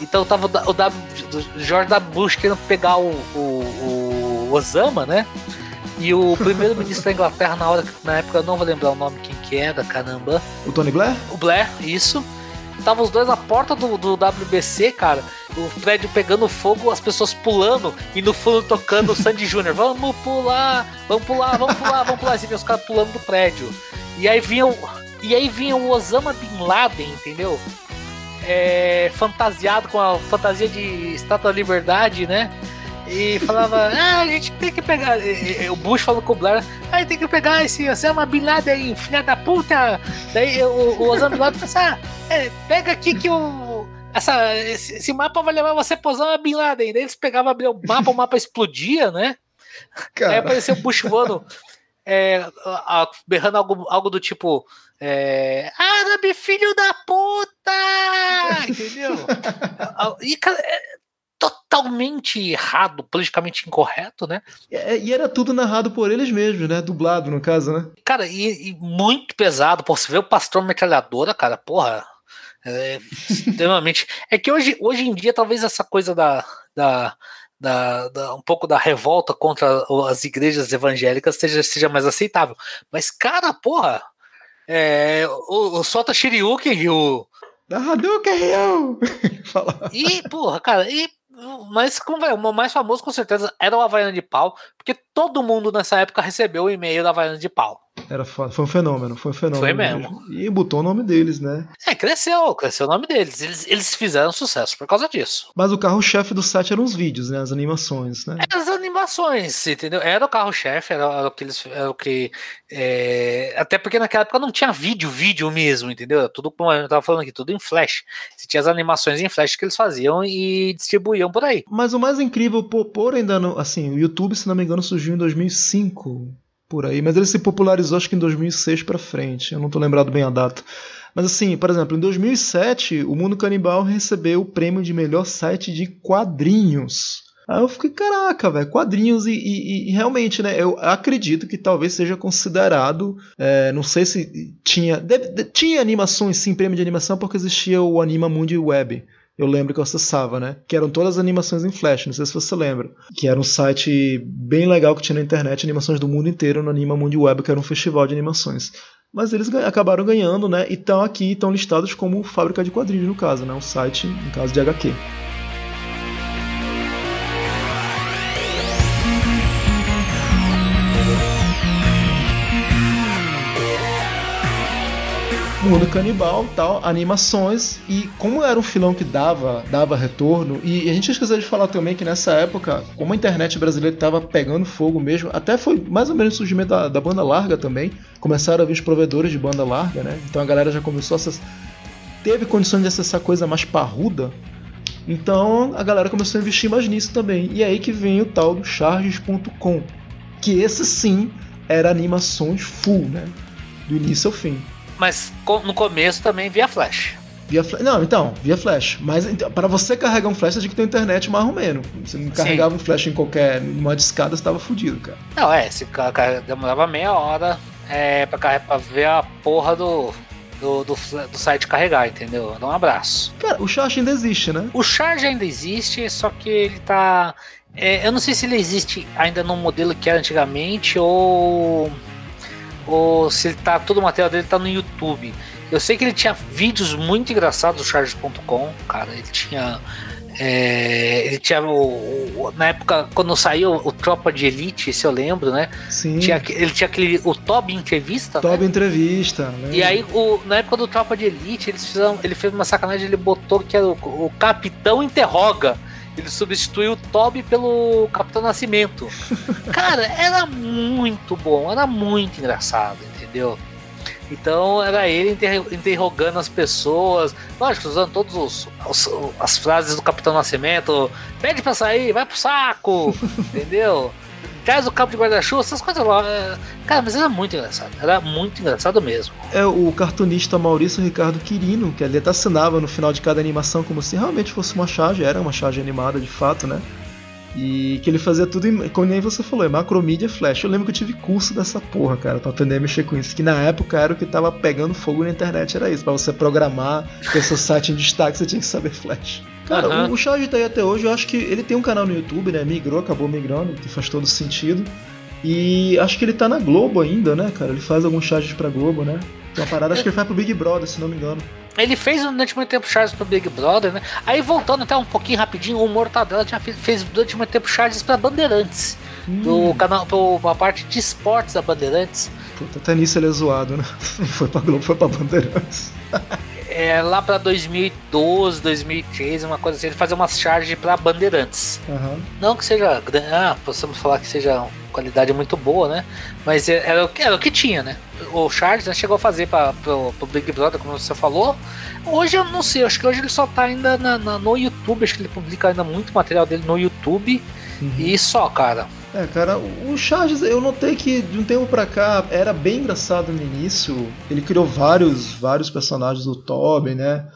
Então tava o, w, o George W. Bush querendo pegar o, o, o Osama, né? E o primeiro-ministro da Inglaterra, na hora na época eu não vou lembrar o nome quem que era, caramba. O Tony Blair? O Blair, isso. Tava os dois na porta do, do WBC, cara o prédio pegando fogo, as pessoas pulando e no fundo tocando o Sandy Júnior. Vamos pular, vamos pular, vamos pular, vamos pular. E os caras pulando do prédio. E aí vinha o, e aí vinha o Osama Bin Laden, entendeu? É, fantasiado com a fantasia de Estátua da Liberdade, né? E falava, ah, a gente tem que pegar. o Bush falando com o Blair, ah, tem que pegar esse Osama Bin Laden aí, filha da puta. Daí o, o Osama Bin Laden falou assim, ah, é, pega aqui que o essa, esse, esse, mapa vai levar você pra usar Bin Laden. Daí eles pegavam, abriam o mapa, o mapa explodia, né? Cara. Aí apareceu o Bush voando, é, a, a, berrando algo, algo do tipo: é, Árabe, filho da puta! Entendeu? e, cara, é totalmente errado, politicamente incorreto, né? É, e era tudo narrado por eles mesmos, né? Dublado, no caso, né? Cara, e, e muito pesado. Pô, você vê o pastor metralhadora, cara, porra é, extremamente. É que hoje, hoje em dia, talvez essa coisa da, da, da, da, um pouco da revolta contra as igrejas evangélicas seja, seja mais aceitável. Mas, cara, porra, é, o, o Sota Shiriuken e o. Da Hadouken e, porra, cara, e mas como vai, o mais famoso com certeza era o Havaiana de Pau, porque todo mundo nessa época recebeu o e-mail da Havaiana de Pau. Era foi um fenômeno, foi um fenômeno. Foi mesmo. E botou o nome deles, né? É, cresceu, cresceu o nome deles. Eles, eles fizeram sucesso por causa disso. Mas o carro-chefe do site eram os vídeos, né? As animações, né? É, as animações, entendeu? Era o carro-chefe, era, era, o que eles. Era o que. É... Até porque naquela época não tinha vídeo, vídeo mesmo, entendeu? Tudo como eu tava falando aqui, tudo em flash. Você tinha as animações em flash que eles faziam e distribuíam por aí. Mas o mais incrível, por ainda no, assim, o YouTube, se não me engano, surgiu em 2005 por aí, mas ele se popularizou acho que em 2006 para frente, eu não tô lembrado bem a data. Mas assim, por exemplo, em 2007, o Mundo Canibal recebeu o prêmio de melhor site de quadrinhos Aí eu fiquei, caraca, velho, quadrinhos e, e, e, realmente, né? Eu acredito que talvez seja considerado. É, não sei se tinha. Tinha animações, sim, prêmio de animação, porque existia o Anima Mundi Web. Eu lembro que eu acessava, né? Que eram todas as animações em Flash, não sei se você lembra. Que era um site bem legal que tinha na internet, animações do mundo inteiro no Anima Mundi Web, que era um festival de animações. Mas eles acabaram ganhando, né? E estão aqui, estão listados como fábrica de quadrinhos, no caso, né? Um site, no caso de HQ. Mundo Canibal, tal, animações e como era um filão que dava, dava retorno e a gente esqueceu de falar também que nessa época, como a internet brasileira estava pegando fogo mesmo, até foi mais ou menos o surgimento da, da, banda larga também, começaram a vir os provedores de banda larga, né? Então a galera já começou a acessar, teve condições de acessar coisa mais parruda. Então a galera começou a investir mais nisso também. E é aí que vem o tal do charges.com, que esse sim era animações full, né? Do início ao fim. Mas no começo também via flash. Via flash. Não, então, via flash. Mas então, para você carregar um flash, você tinha que ter internet mais ou menos. Você não carregava um flash em qualquer. numa discada, você tava fudido, cara. Não, é, se demorava meia hora é, pra, pra ver a porra do, do, do, do, site carregar, entendeu? Dá um abraço. Cara, o Charge ainda existe, né? O Charge ainda existe, só que ele tá. É, eu não sei se ele existe ainda no modelo que era antigamente ou ou se ele tá todo o material dele tá no YouTube. Eu sei que ele tinha vídeos muito engraçados do Charles.com, cara. Ele tinha. É, ele tinha o, o, na época quando saiu o Tropa de Elite, se eu lembro, né? Sim. Tinha, ele tinha aquele o Toby entrevista. Toby né? entrevista. Né? E aí o, na época do Tropa de Elite eles fizeram, ele fez uma sacanagem, ele botou que era o, o Capitão interroga. Ele substituiu o Toby pelo Capitão Nascimento. Cara, era muito bom, era muito engraçado, entendeu? Então era ele interrogando as pessoas, lógico, usando todos os, os, as frases do Capitão Nascimento, pede pra sair, vai pro saco, entendeu? Traz o cabo de guarda-chuva, essas coisas lá. É, cara, mas era muito engraçado. Era muito engraçado mesmo. É o cartunista Maurício Ricardo Quirino, que ali até assinava no final de cada animação como se realmente fosse uma charge, era uma charge animada de fato, né? E que ele fazia tudo, em, como nem você falou, é macromídia flash. Eu lembro que eu tive curso dessa porra, cara, pra aprender a mexer com isso. Que na época era o que tava pegando fogo na internet, era isso. Pra você programar, ter seu site em destaque, você tinha que saber flash. Cara, uhum. o, o Charge tá aí até hoje, eu acho que ele tem um canal no YouTube, né? Migrou, acabou migrando, que faz todo sentido. E acho que ele tá na Globo ainda, né, cara? Ele faz alguns charges pra Globo, né? Tem uma parada, acho que ele faz pro Big Brother, se não me engano. Ele fez durante muito tempo charges pro Big Brother, né? Aí voltando até um pouquinho rapidinho, o Mortadela já fez, fez durante muito tempo charges pra Bandeirantes. Hum. Do canal, pro, pra parte de esportes da Bandeirantes. Puta, até nisso ele é zoado, né? Foi pra Globo, foi pra Bandeirantes. é, lá pra 2012, 2013, uma coisa assim, ele fazia umas charges pra Bandeirantes. Uhum. Não que seja. Ah, possamos falar que seja qualidade muito boa, né? Mas é, era o que, era o que tinha, né? O Charles né, chegou a fazer para pro, pro Big Brother, como você falou. Hoje eu não sei, acho que hoje ele só tá ainda na, na, no YouTube, acho que ele publica ainda muito material dele no YouTube. Uhum. E só, cara. É, cara, o Charles, eu notei que de um tempo pra cá era bem engraçado no início. Ele criou vários, vários personagens do Tobin, né?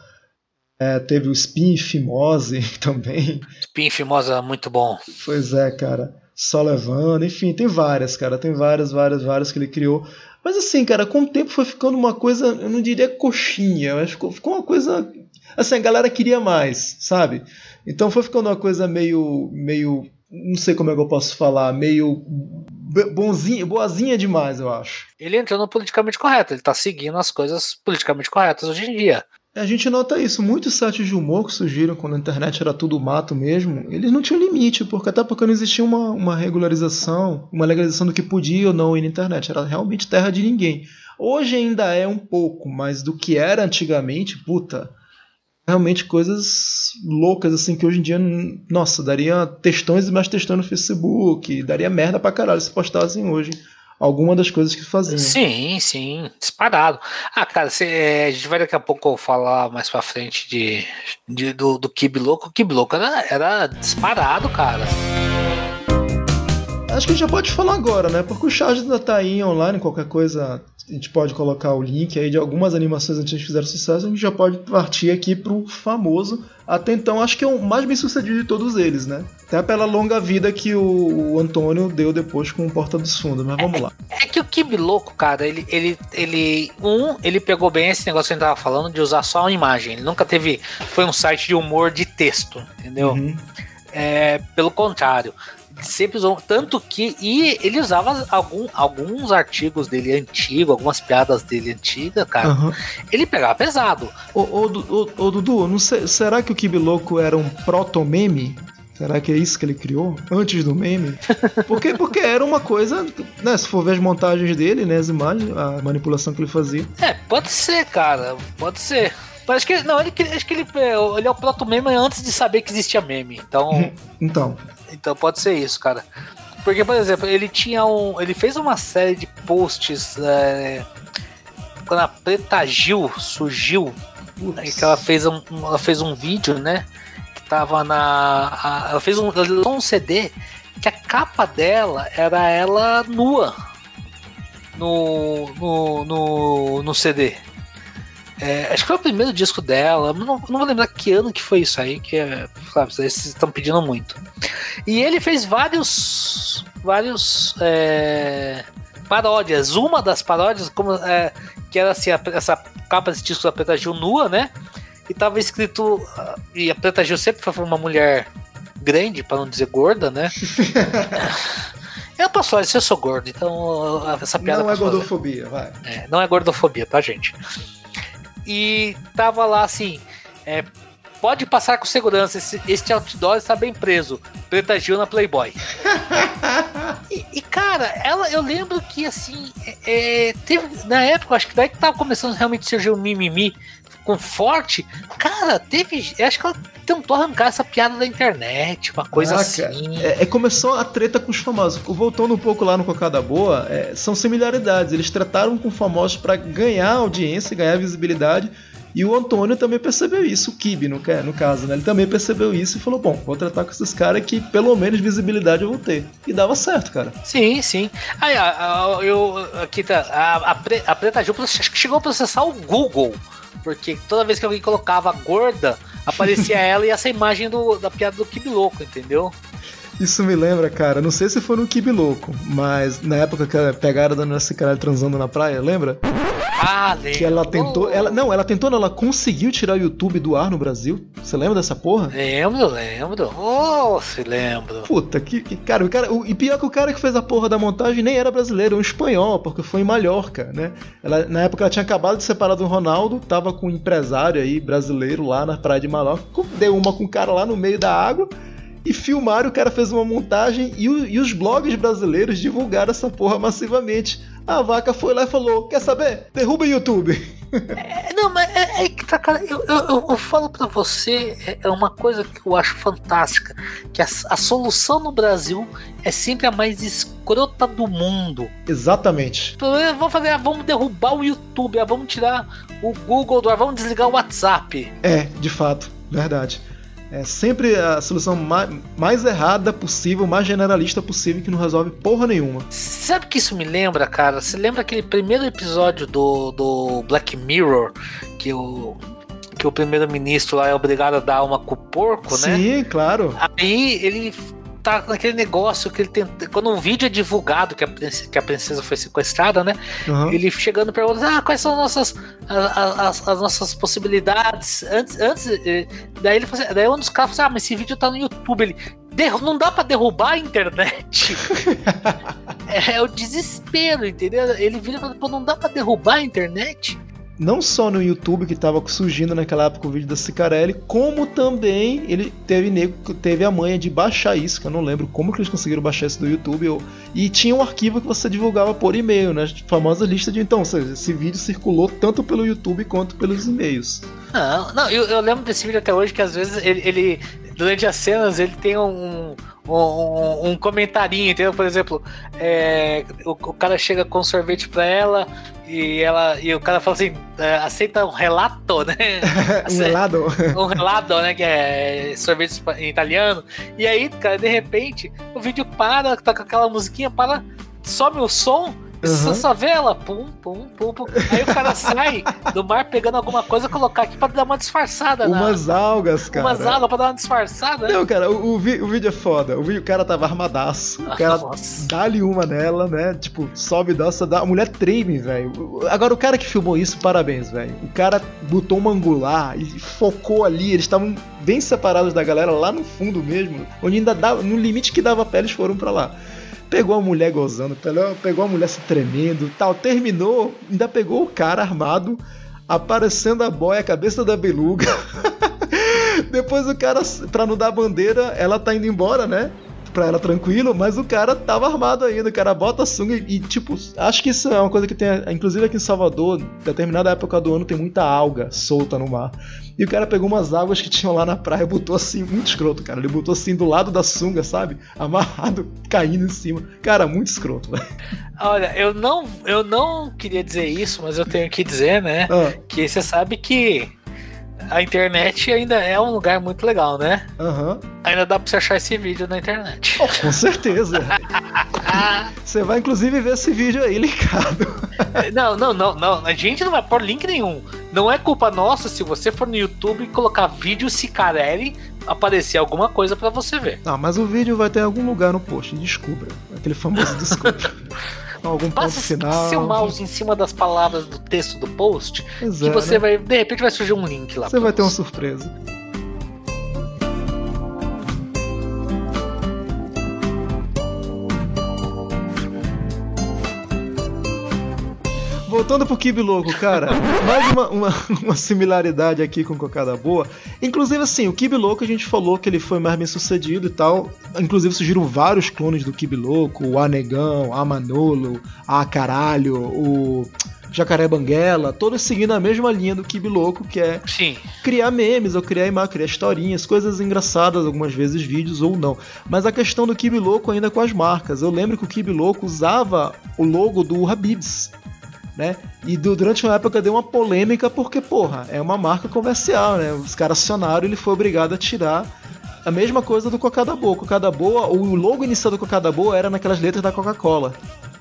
É, teve o Spin Fimose também. Spin Fimose é muito bom. Pois é, cara. Só levando, enfim, tem várias, cara. Tem várias, várias, várias que ele criou. Mas assim, cara, com o tempo foi ficando uma coisa, eu não diria coxinha, mas ficou, ficou uma coisa. Assim, a galera queria mais, sabe? Então foi ficando uma coisa meio. meio não sei como é que eu posso falar, meio bonzinha, boazinha demais, eu acho. Ele entrou no politicamente correto, ele tá seguindo as coisas politicamente corretas hoje em dia. A gente nota isso, muitos sites de humor que surgiram quando a internet era tudo mato mesmo, eles não tinham limite, porque até porque não existia uma, uma regularização, uma legalização do que podia ou não ir na internet, era realmente terra de ninguém. Hoje ainda é um pouco, mas do que era antigamente, puta, realmente coisas loucas, assim, que hoje em dia, nossa, daria textões e mais textões no Facebook, daria merda pra caralho se postassem hoje alguma das coisas que faziam. Sim, sim, disparado. Ah, cara, cê, é, a gente vai daqui a pouco falar mais pra frente de, de do, do Kib Louco. O Kib Louco era, era disparado, cara. Acho que a gente já pode falar agora, né? Porque o charge ainda tá aí online, qualquer coisa a gente pode colocar o link aí de algumas animações antigas que fizeram sucesso, a gente já pode partir aqui pro famoso. Até então, acho que é o mais bem sucedido de todos eles, né? Até pela longa vida que o, o Antônio deu depois com o Porta dos Fundos, mas vamos lá. É que o Kibi Louco, cara, ele, ele, ele. Um, ele pegou bem esse negócio que a gente tava falando de usar só uma imagem. Ele nunca teve. Foi um site de humor de texto, entendeu? Uhum. É, pelo contrário, sempre usou. Tanto que. E ele usava algum, alguns artigos dele antigo, algumas piadas dele antigas, cara. Uhum. Ele pegava pesado. Ô, ô, ô, ô Dudu, não sei, será que o Kibi Louco era um proto-meme? Será que é isso que ele criou? Antes do meme? Porque, porque era uma coisa, né? Se for ver as montagens dele, né? As imagens, a manipulação que ele fazia. É, pode ser, cara. Pode ser. Mas acho que não, ele, acho que ele, ele é o proto meme antes de saber que existia meme. Então. então. Então pode ser isso, cara. Porque, por exemplo, ele tinha um. Ele fez uma série de posts. É, quando a Preta Gil surgiu, que ela fez um, ela fez um vídeo, né? Que tava na. A, ela fez um, ela um CD que a capa dela era ela nua no, no, no, no CD. É, acho que foi o primeiro disco dela. Não, não vou lembrar que ano que foi isso aí, que é, sabe, vocês estão pedindo muito. E ele fez vários. vários. É, paródias. Uma das paródias, como, é, que era assim, a, essa capa desse disco da Preta Gil nua, né? E tava escrito. E a Preta Gil sempre foi uma mulher grande, para não dizer gorda, né? Eu posso falar isso, eu sou gordo, então essa piada. Não é gordofobia, fazer. vai. É, não é gordofobia, tá, gente? E tava lá assim: é, pode passar com segurança, esse, este outdoor está bem preso. Preta Gil na Playboy. e, e, cara, ela, eu lembro que assim, é, é, teve, na época, acho que daí que tava começando realmente a surgir o um mimimi com forte. Cara, teve. Acho que ela tentou arrancar essa piada da internet, uma coisa assim. É, é, começou a treta com os famosos. Voltando um pouco lá no Cocada Boa, é, são similaridades. Eles trataram com famosos para ganhar audiência, ganhar visibilidade. E o Antônio também percebeu isso, o Kibe, no, no caso, né? Ele também percebeu isso e falou: bom, vou tratar com esses caras que pelo menos visibilidade eu vou ter. E dava certo, cara. Sim, sim. Aí, eu, aqui tá. A, a, a Preta Ju chegou a processar o Google porque toda vez que alguém colocava gorda, aparecia ela e essa imagem do, da piada do Kibi Louco, entendeu? Isso me lembra, cara, não sei se foi no Kibi Louco, mas na época que pegaram da nossa cara transando na praia, lembra? Ah, lembro. Que ela tentou. Ela, não, ela tentou, não, ela conseguiu tirar o YouTube do ar no Brasil. Você lembra dessa porra? Lembro, lembro. Oh, se lembro. Puta, que, que cara, o cara. O, e pior que o cara que fez a porra da montagem nem era brasileiro, um espanhol, porque foi em Mallorca, né? Ela, na época ela tinha acabado de separar do Ronaldo, tava com um empresário aí brasileiro lá na praia de Mallorca, deu uma com o cara lá no meio da água e filmaram, o cara fez uma montagem e, o, e, os blogs brasileiros divulgaram essa porra massivamente. A vaca foi lá e falou: Quer saber? Derruba o YouTube. É, não, mas é, é, que tá, cara. Eu, eu, eu falo para você, é, é uma coisa que eu acho fantástica: que a, a solução no Brasil é sempre a mais escrota do mundo. Exatamente. Vamos fazer, ah, vamos derrubar o YouTube, ah, vamos tirar o Google do ar, vamos desligar o WhatsApp. É, de fato, verdade. É sempre a solução mais, mais errada possível, mais generalista possível, que não resolve porra nenhuma. Sabe o que isso me lembra, cara? Você lembra aquele primeiro episódio do, do Black Mirror que o que o primeiro-ministro lá é obrigado a dar uma com o porco, Sim, né? Sim, claro. Aí ele tá naquele negócio que ele tenta. Quando um vídeo é divulgado que a princesa, que a princesa foi sequestrada, né? Uhum. Ele chegando perguntando: ah, quais são as nossas, as, as, as nossas possibilidades? Antes, antes. Eh, daí ele assim, daí um dos caras falou assim, ah, mas esse vídeo tá no YouTube. Ele. Não dá para derrubar a internet. é, é, o desespero, entendeu? Ele vira e fala, pô, não dá para derrubar a internet não só no YouTube que estava surgindo naquela época o vídeo da Cicarelli, como também ele teve nego, teve a manha de baixar isso, que eu não lembro como que eles conseguiram baixar isso do YouTube, ou, e tinha um arquivo que você divulgava por e-mail, né? A famosa lista de então, seja, esse vídeo circulou tanto pelo YouTube quanto pelos e-mails. Não, não, eu, eu lembro desse vídeo até hoje que às vezes ele, ele durante as cenas ele tem um, um, um comentarinho, entendeu? Por exemplo, é, o, o, cara chega com sorvete pra ela e ela e o cara fala assim, é, aceita um relato, né? um relato. um relato, né? Que é sorvete em italiano. E aí, cara, de repente, o vídeo para, tá com aquela musiquinha, para, sobe o som Uhum. Só vê ela, pum, pum, pum, pum. Aí o cara sai do mar pegando alguma coisa colocar aqui pra dar uma disfarçada. Umas na... algas, cara. Umas algas pra dar uma disfarçada. Não, cara, o, o, o vídeo é foda. O, vídeo, o cara tava armadaço. O cara dá-lhe uma nela, né? Tipo, sobe, dança, dá. A mulher treme, velho. Agora, o cara que filmou isso, parabéns, velho. O cara botou um angular e focou ali. Eles estavam bem separados da galera lá no fundo mesmo. Onde ainda dava. No limite que dava pé, eles foram para lá pegou a mulher gozando, pegou a mulher se tremendo, tal, terminou, ainda pegou o cara armado, aparecendo a boia, a cabeça da beluga. Depois o cara, pra não dar bandeira, ela tá indo embora, né? Pra ela tranquilo, mas o cara tava armado ainda, o cara bota a sunga e, e, tipo, acho que isso é uma coisa que tem, inclusive aqui em Salvador, determinada época do ano tem muita alga solta no mar. E o cara pegou umas águas que tinham lá na praia e botou assim, muito escroto, cara. Ele botou assim do lado da sunga, sabe? Amarrado, caindo em cima. Cara, muito escroto, velho. Olha, eu não, eu não queria dizer isso, mas eu tenho que dizer, né? Ah. Que você sabe que a internet ainda é um lugar muito legal, né? Uhum. Ainda dá pra você achar esse vídeo na internet. Oh, com certeza. você vai inclusive ver esse vídeo aí ligado. não, não, não, não. A gente não vai pôr link nenhum. Não é culpa nossa se você for no YouTube e colocar vídeo Cicarelli aparecer alguma coisa para você ver. Não, mas o vídeo vai ter algum lugar no post, descubra. Aquele famoso descubra. algum Passa ponto final. seu mouse em cima das palavras do texto do post, pois que você vai, de repente vai surgir um link lá. Você vai ter uma surpresa. Voltando pro Kibe Louco, cara, mais uma, uma, uma, similaridade aqui com Cocada Boa. Inclusive, assim, o Kibe Louco a gente falou que ele foi mais bem sucedido e tal. Inclusive surgiram vários clones do Kibe Louco, o Anegão, a Manolo, a Caralho, o Jacaré Banguela, todos seguindo a mesma linha do Kibe Louco, que é Sim. criar memes ou criar imagens, criar historinhas, coisas engraçadas, algumas vezes vídeos ou não. Mas a questão do Kibe Louco ainda com as marcas. Eu lembro que o Kibe Louco usava o logo do Habibs né? E do, durante uma época deu uma polêmica porque, porra, é uma marca comercial, né? Os caras acionaram ele foi obrigado a tirar a mesma coisa do Cocada Boa. Cocada Boa, o logo inicial do Cocada Boa era naquelas letras da Coca-Cola.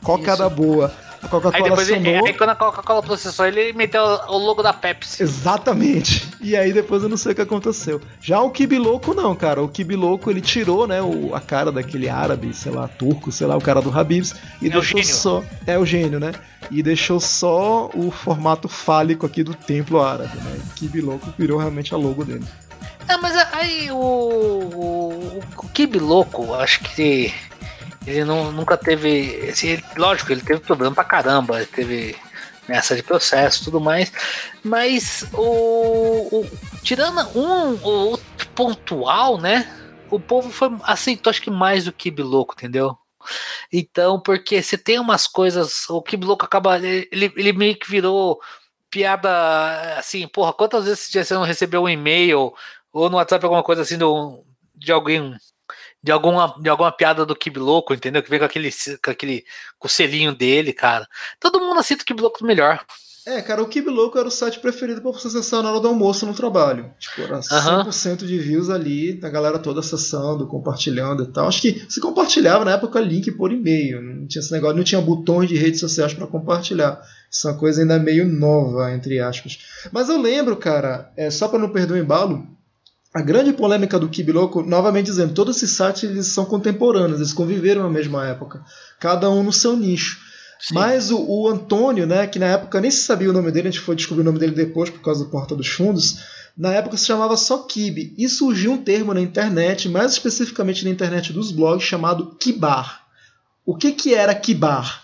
Cocada Isso. Boa. A Coca-Cola aí, depois ele, aí quando a Coca-Cola processou, ele meteu o logo da Pepsi. Exatamente. E aí depois eu não sei o que aconteceu. Já o Kibi Louco não, cara. O Kibi Louco ele tirou, né, o, a cara daquele árabe, sei lá, turco, sei lá, o cara do Habibs e é deixou só é o gênio, né? E deixou só o formato fálico aqui do templo árabe, né? Kibi Louco virou realmente a logo dele. Ah, mas aí o, o, o Kibi Louco, acho que ele não, nunca teve. Assim, lógico, ele teve problema pra caramba, ele teve nessa de processo tudo mais. Mas o, o, tirando um ou outro pontual, né? O povo foi aceitou acho que mais do que louco, entendeu? Então, porque você tem umas coisas, o que louco acaba ele, ele meio que virou piada assim, porra, quantas vezes você não recebeu um e-mail ou no WhatsApp alguma coisa assim do, de alguém de alguma, de alguma piada do Kib Louco, entendeu? Que vem com aquele, com aquele com o selinho dele, cara. Todo mundo aceita o Kib Louco melhor. É, cara, o Kib Louco era o site preferido pra você acessar na hora do almoço no trabalho. Tipo, era 100% de views ali, a galera toda acessando, compartilhando e tal. Acho que se compartilhava na época link por e-mail. Não tinha esse negócio, não tinha botões de redes sociais para compartilhar. Isso é uma coisa ainda meio nova, entre aspas. Mas eu lembro, cara, é, só para não perder o embalo, a grande polêmica do Kibiloco, novamente dizendo, todos esses sites eles são contemporâneos, eles conviveram na mesma época, cada um no seu nicho. Sim. Mas o, o, Antônio, né, que na época nem se sabia o nome dele, a gente foi descobrir o nome dele depois por causa do Porta dos Fundos, na época se chamava só Kib, e surgiu um termo na internet, mais especificamente na internet dos blogs, chamado Kibar. O que, que era Kibar?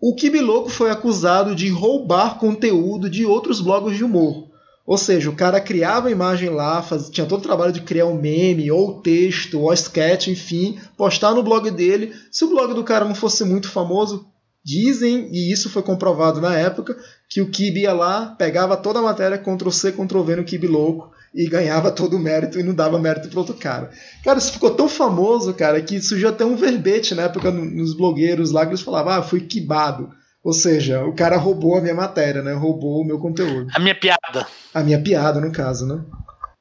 O Kibiloco foi acusado de roubar conteúdo de outros blogs de humor. Ou seja, o cara criava a imagem lá, faz, tinha todo o trabalho de criar um meme, ou texto, ou sketch, enfim, postar no blog dele. Se o blog do cara não fosse muito famoso, dizem, e isso foi comprovado na época, que o Kib ia lá, pegava toda a matéria, Ctrl C, Ctrl V no Kib louco, e ganhava todo o mérito e não dava mérito pro outro cara. Cara, isso ficou tão famoso, cara, que surgiu até um verbete na época nos blogueiros lá que eles falavam, ah, fui quibado. Ou seja, o cara roubou a minha matéria, né? Roubou o meu conteúdo. A minha piada. A minha piada, no caso, né?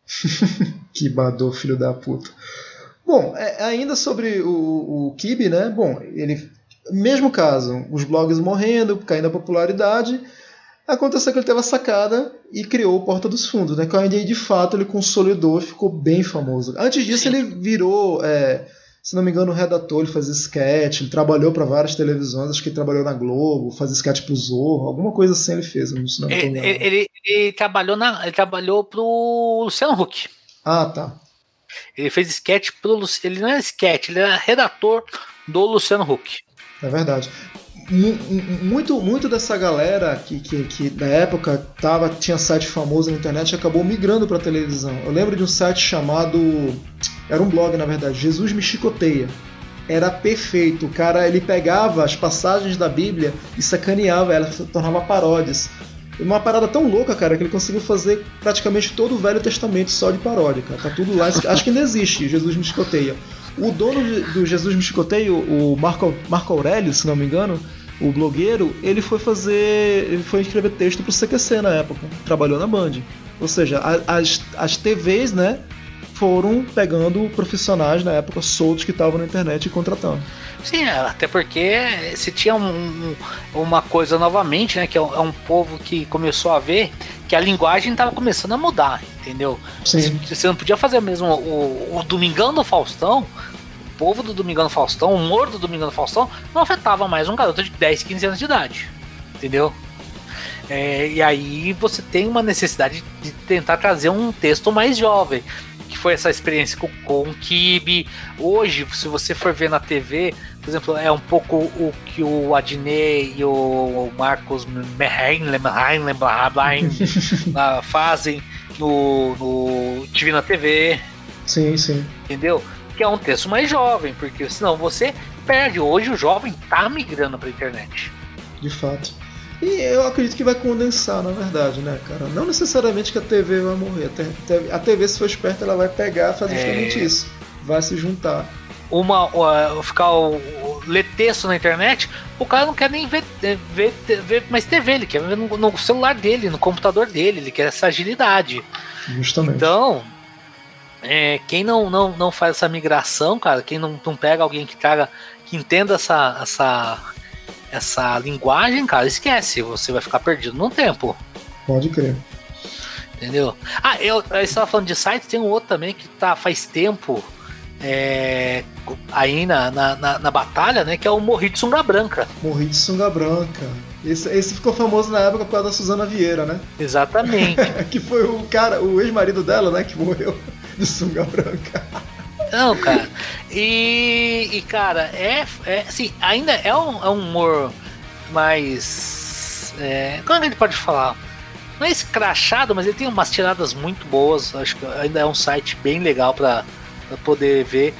quibador, filho da puta. Bom, é, ainda sobre o, o Kibe, né? Bom, ele. Mesmo caso, os blogs morrendo, caindo a popularidade, Aconteceu que ele teve a sacada e criou o Porta dos Fundos, né? Que aí, de fato, ele consolidou, ficou bem famoso. Antes disso, Sim. ele virou, é, se não me engano, redator, ele fazia sketch, ele trabalhou para várias televisões, acho que ele trabalhou na Globo, fazia sketch pro Zorro, alguma coisa assim ele fez. Não, não ele, ele, ele, ele, trabalhou na, ele trabalhou pro Luciano Huck. Ah, tá. Ele fez sketch pro Ele não é sketch, ele era redator do Luciano Huck. É verdade muito, muito dessa galera que, que, que na época tava, tinha site famoso na internet acabou migrando para televisão. Eu lembro de um site chamado. Era um blog, na verdade, Jesus Me Chicoteia. Era perfeito. O cara ele pegava as passagens da Bíblia e sacaneava ela, tornava paródias. Uma parada tão louca, cara, que ele conseguiu fazer praticamente todo o Velho Testamento só de paródia, cara. Tá tudo lá. Acho que ainda existe, Jesus Me Chicoteia. O dono do Jesus Me Chicoteia, o Marco, Marco Aurélio, se não me engano, o blogueiro, ele foi fazer. ele foi escrever texto pro CQC na época, trabalhou na Band. Ou seja, as, as TVs, né, foram pegando profissionais na época soltos que estavam na internet e contratando. Sim, é, até porque se tinha um, uma coisa novamente, né, que é um, é um, povo que começou a ver que a linguagem estava começando a mudar, entendeu? Sim. Você não podia fazer mesmo o, o Domingão do Faustão povo do Domingão Faustão, o humor do Domingão Faustão, não afetava mais um garoto de 10, 15 anos de idade. Entendeu? É, e aí você tem uma necessidade de tentar trazer um texto mais jovem. Que foi essa experiência com, com o Kibe. Hoje, se você for ver na TV, por exemplo, é um pouco o que o Adnei e o Marcos fazem no, no Divina TV. Sim, sim. Entendeu? Que é um texto mais jovem, porque senão você perde. Hoje o jovem tá migrando para a internet. De fato. E eu acredito que vai condensar, na verdade, né, cara? Não necessariamente que a TV vai morrer. A TV, se for esperta, ela vai pegar fazer justamente é... isso. Vai se juntar. Uma, uh, ficar o, ler texto na internet, o cara não quer nem ver, ver, ver mais TV, ele quer ver no, no celular dele, no computador dele, ele quer essa agilidade. Justamente. Então, é, quem não, não, não faz essa migração, cara, quem não, não pega alguém que traga, que entenda essa, essa, essa linguagem, cara, esquece, você vai ficar perdido no tempo. Pode crer. Entendeu? Ah, eu, eu estava falando de site, tem um outro também que tá faz tempo é, aí na, na, na, batalha, né? Que é o Morri de Sunga Branca. Morri de Sunga Branca. Esse, esse ficou famoso na época por causa da Suzana Vieira, né? Exatamente. que foi o cara, o ex-marido dela, né? Que morreu de sunga branca. Não, cara. E, e cara, é, é assim, ainda é um, é um humor mais. É, como é que gente pode falar? Não é escrachado, mas ele tem umas tiradas muito boas. Acho que ainda é um site bem legal para poder ver.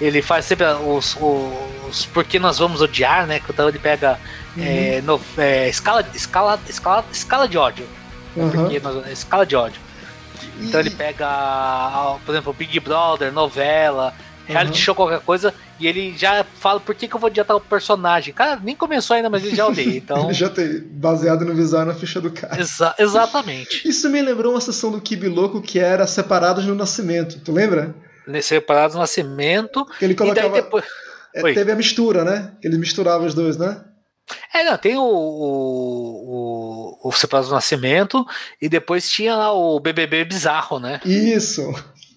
Ele faz sempre os, os porque nós vamos odiar, né? Então ele pega uhum. é, no, é, escala, escala, escala, escala de ódio. Uhum. Nós, escala de ódio. Então ele pega, por exemplo, Big Brother, novela, reality uhum. show, qualquer coisa, e ele já fala por que, que eu vou adiantar o personagem. Cara, nem começou ainda, mas ele já odeia. Então... já tem, baseado no visual na ficha do cara. Exa exatamente. Isso me lembrou uma sessão do Kibi Louco que era Separados no Nascimento. Tu lembra? Separados no Nascimento. Que ele colocava. Depois... É, teve a mistura, né? Ele misturava os dois, né? É, não, tem o, o, o, o Separado do Nascimento e depois tinha lá o BBB bizarro, né? Isso.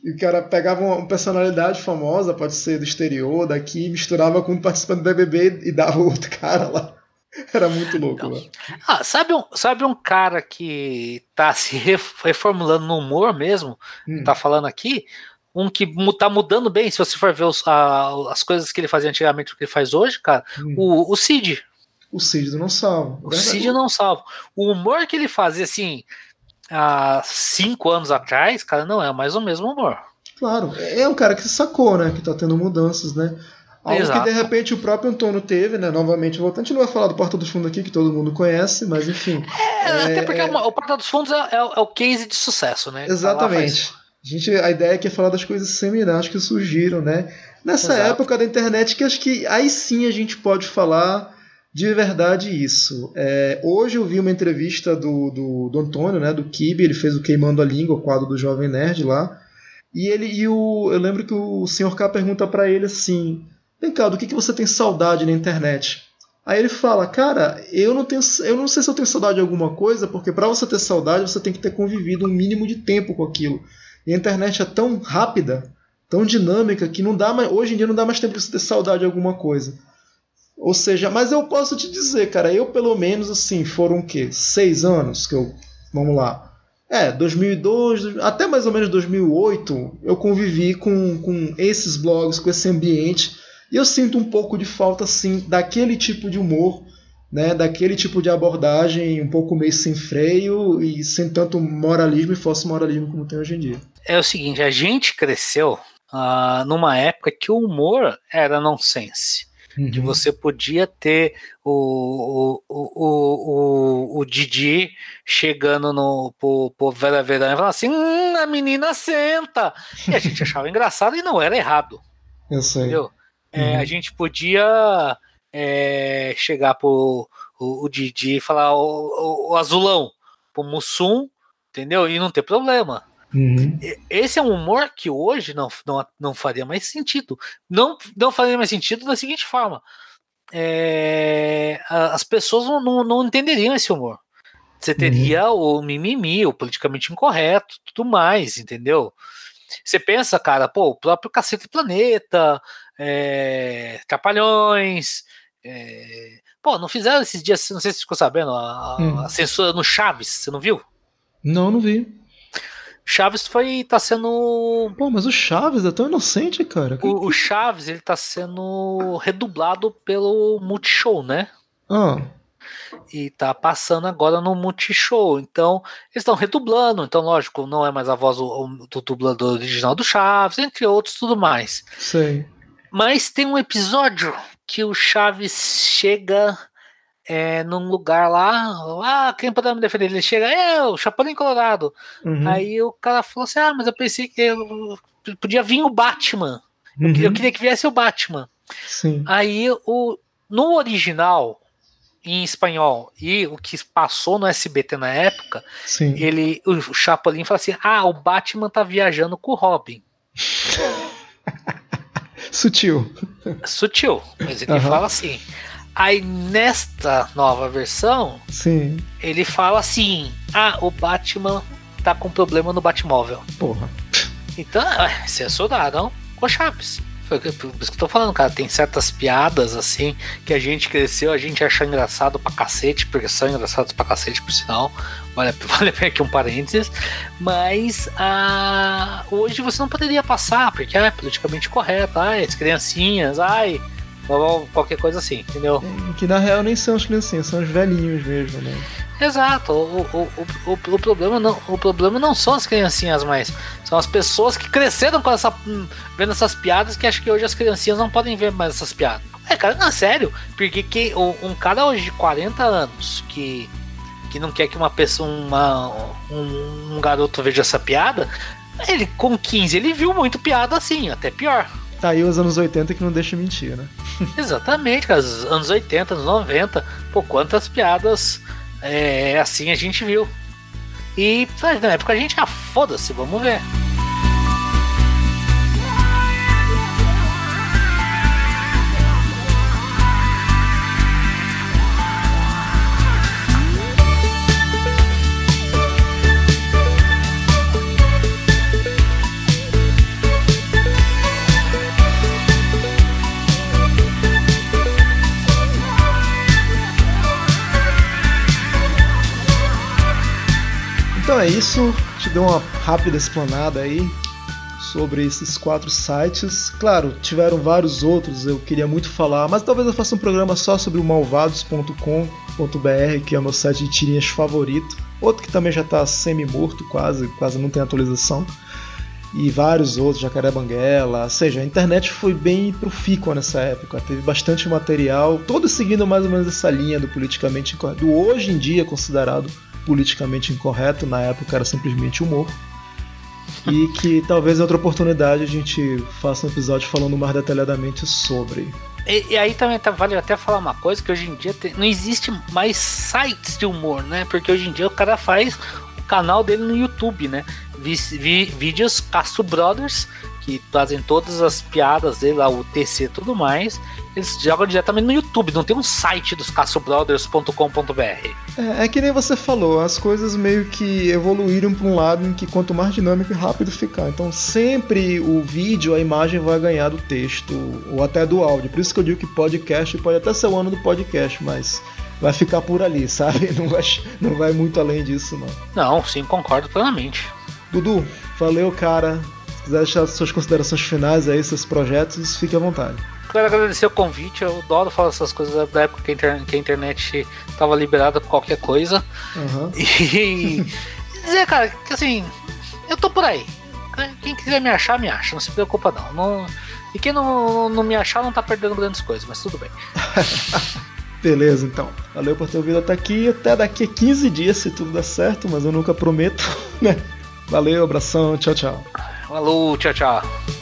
E o cara pegava uma personalidade famosa, pode ser do exterior, daqui, misturava com um participante do BBB e dava outro cara lá. Era muito louco, então, Ah, sabe um, sabe um cara que tá se reformulando no humor mesmo? Hum. Tá falando aqui? Um que tá mudando bem, se você for ver os, a, as coisas que ele fazia antigamente, o que ele faz hoje, cara, hum. o, o Cid. O Cid não salva. O Cid não salva. O humor que ele fazia, assim, há cinco anos atrás, cara, não é mais o mesmo humor. Claro, é um cara que se sacou, né? Que tá tendo mudanças, né? Algo Exato. que de repente o próprio Antônio teve, né? Novamente voltando, a gente não vai falar do Porta dos Fundos aqui, que todo mundo conhece, mas enfim. É, até É, porque é. o Porta dos Fundos é, é o- é case de sucesso, né? Tá Exatamente. faz- A, gente, a ideia aqui é falar das coisas seminais que surgiram, né? Nessa Exato. época da internet, que acho que aí sim a gente pode falar de verdade isso. É, hoje eu vi uma entrevista do, do, do Antônio, né? Do Kibe, ele fez o Queimando a Língua, o quadro do Jovem Nerd lá. E ele e o, eu lembro que o Sr. K pergunta pra ele assim: Vem cá, do que, que você tem saudade na internet? Aí ele fala, cara, eu não tenho, eu não sei se eu tenho saudade de alguma coisa, porque para você ter saudade você tem que ter convivido um mínimo de tempo com aquilo. E a internet é tão rápida, tão dinâmica que não dá mais, hoje em dia não dá mais tempo de você ter saudade de alguma coisa. Ou seja, mas eu posso te dizer, cara, eu pelo menos assim foram o quê? Seis anos que eu, vamos lá. É, 2002, até mais ou menos 2008, eu convivi com, com esses blogs, com esse ambiente, e eu sinto um pouco de falta, sim, daquele tipo de humor, né, daquele tipo de abordagem um pouco meio sem freio e sem tanto moralismo e falso moralismo como tem hoje em dia. É o seguinte, a gente cresceu ah, numa época que o humor era nonsense. Que você podia ter o, o, o, o, o Didi chegando no, pro, pro Vera Verão e falar assim: hum, a menina senta. E a gente achava engraçado e não era errado. Eu sei. Entendeu? É, Uhum. a gente podia é, chegar pro o, o Didi e falar o, o, o azulão pro Mussum, entendeu? E não ter problema. Uhum. Esse é um humor que hoje não, não, não faria mais sentido. Não, não faria mais sentido da seguinte forma: é, as pessoas não, não, não entenderiam esse humor. Você teria o mimimi, o politicamente incorreto, tudo mais, entendeu? Você pensa, cara, pô, o próprio Cacete Planeta, é, Trapalhões. é, pô, não fizeram esses dias, não sei se você ficou sabendo, a, a- Hum. a censura no Chaves, você não viu? Não, não vi. Chaves foi tá sendo Pô, mas o Chaves é tão inocente, cara. o, o Chaves ele tá sendo redublado pelo Multishow, né? Ah, E tá passando agora no Multishow. Então, eles estão redublando. Então, lógico, não é mais a voz do, do dublador original do Chaves, entre outros, tudo mais. sei. Mas tem um episódio que o Chaves chega é, num lugar lá. Ah, quem poderá me defender? Ele chega, eu, Chapolin Colorado. Uhum. Aí o cara falou assim: Ah, mas eu pensei que eu- podia vir o Batman. Uhum. Eu queria que viesse o Batman. Sim. Aí o no original em espanhol e o que passou no SBT na época, Sim. ele o Chapolin fala assim: "Ah, o Batman tá viajando com o Robin". Sutil. Sutil, mas ele Aham. fala assim. Aí nesta nova versão, Sim. ele fala assim: "Ah, o Batman tá com problema no Batmóvel". Porra. Então, você é soldado? Com Chaves. Foi por isso que eu tô falando, cara. Tem certas piadas, assim, que a gente cresceu, a gente acha engraçado pra cacete, porque são engraçados pra cacete, por sinal. Vale, vale a pena aqui um parênteses. Mas ah, hoje você não poderia passar, porque é politicamente correto. Ai, as criancinhas, ai, qualquer coisa assim, entendeu? Que na real nem são as criancinhas, são os velhinhos mesmo, né? Exato. O, o, o, o, problema não, o problema não são as criancinhas mais. São as pessoas que cresceram com essa, hum, vendo essas piadas que acham que hoje as criancinhas não podem ver mais essas piadas. É, cara, não, sério. Porque que, um um cara hoje de 40 anos que, que não quer que uma pessoa, uma, um, um garoto veja essa piada, ele com 15 ele viu muito piada assim, até pior. Tá aí os anos 80 que não deixa mentir, né? Exatamente, cara. os Anos 80, anos 90. Pô, quantas piadas é, assim a gente viu. E na época a gente, ah, foda-se, vamos ver. Isso. Te dou uma rápida explanada aí sobre esses quatro sites. Claro, tiveram vários outros, eu queria muito falar, mas talvez eu faça um programa só sobre o malvados.com.br, que é o meu site de tirinhas favorito. Outro que também já está semi-morto, quase, quase não tem atualização. E vários outros, Jacaré Banguela, ou seja, a internet foi bem profícua nessa época, teve bastante material, todos seguindo mais ou menos essa linha do politicamente incorreto, do hoje em dia considerado politicamente incorreto, na época era simplesmente humor. E que talvez em outra oportunidade a gente faça um episódio falando mais detalhadamente sobre. E, e aí também tá, vale até falar uma coisa que hoje em dia tem, não existe mais sites de humor, né? Porque hoje em dia o cara faz canal dele no YouTube, né? Vídeos Castro Brothers que fazem todas as piadas dele lá, o TC e tudo mais. Eles jogam diretamente no YouTube, não tem um site dos castrobrothers.com.br. É, é que nem você falou, as coisas meio que evoluíram para um lado em que quanto mais dinâmico e rápido ficar. Então sempre o vídeo, a imagem vai ganhar do texto ou até do áudio. Por isso que eu digo que podcast pode até ser o ano do podcast, mas vai ficar por ali, sabe? Não vai, não vai muito além disso, não. Não, sim, concordo plenamente. Dudu, valeu, cara. Se quiser deixar suas considerações finais aí, seus projetos, fique à vontade. Quero agradecer o convite, eu adoro falar essas coisas da época que a, internet, que a internet tava liberada pra qualquer coisa. Uhum. E dizer, cara, que assim, eu tô por aí. Quem quiser me achar, me acha, não se preocupa não. não e quem não, não me achar não tá perdendo grandes coisas, mas tudo bem. Beleza, então. Valeu por ter ouvido até aqui. Até daqui a 15 dias, se tudo der certo, mas eu nunca prometo, né? Valeu, abração, tchau, tchau. Falou, tchau, tchau.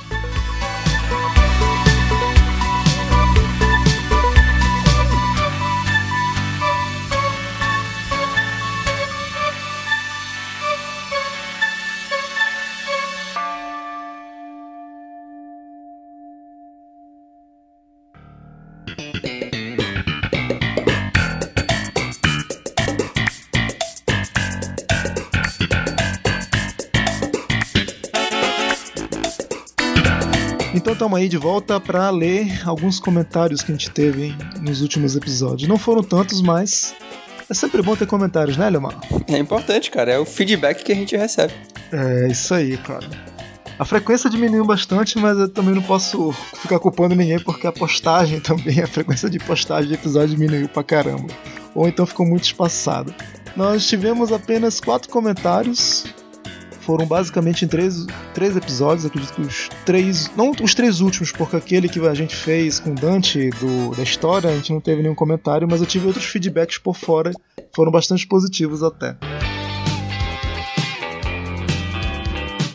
Estamos aí de volta para ler alguns comentários que a gente teve nos últimos episódios. Não foram tantos, mas é sempre bom ter comentários, né, Leomar? É importante, cara. É o feedback que a gente recebe. É isso aí, cara. A frequência diminuiu bastante, mas eu também não posso ficar culpando ninguém porque a postagem também, a frequência de postagem de episódio diminuiu pra caramba. Ou então ficou muito espaçado. Nós tivemos apenas quatro comentários foram basicamente em três, três episódios, acredito que os três. Não os três últimos, porque aquele que a gente fez com Dante do, da história, a gente não teve nenhum comentário, mas eu tive outros feedbacks por fora, foram bastante positivos até.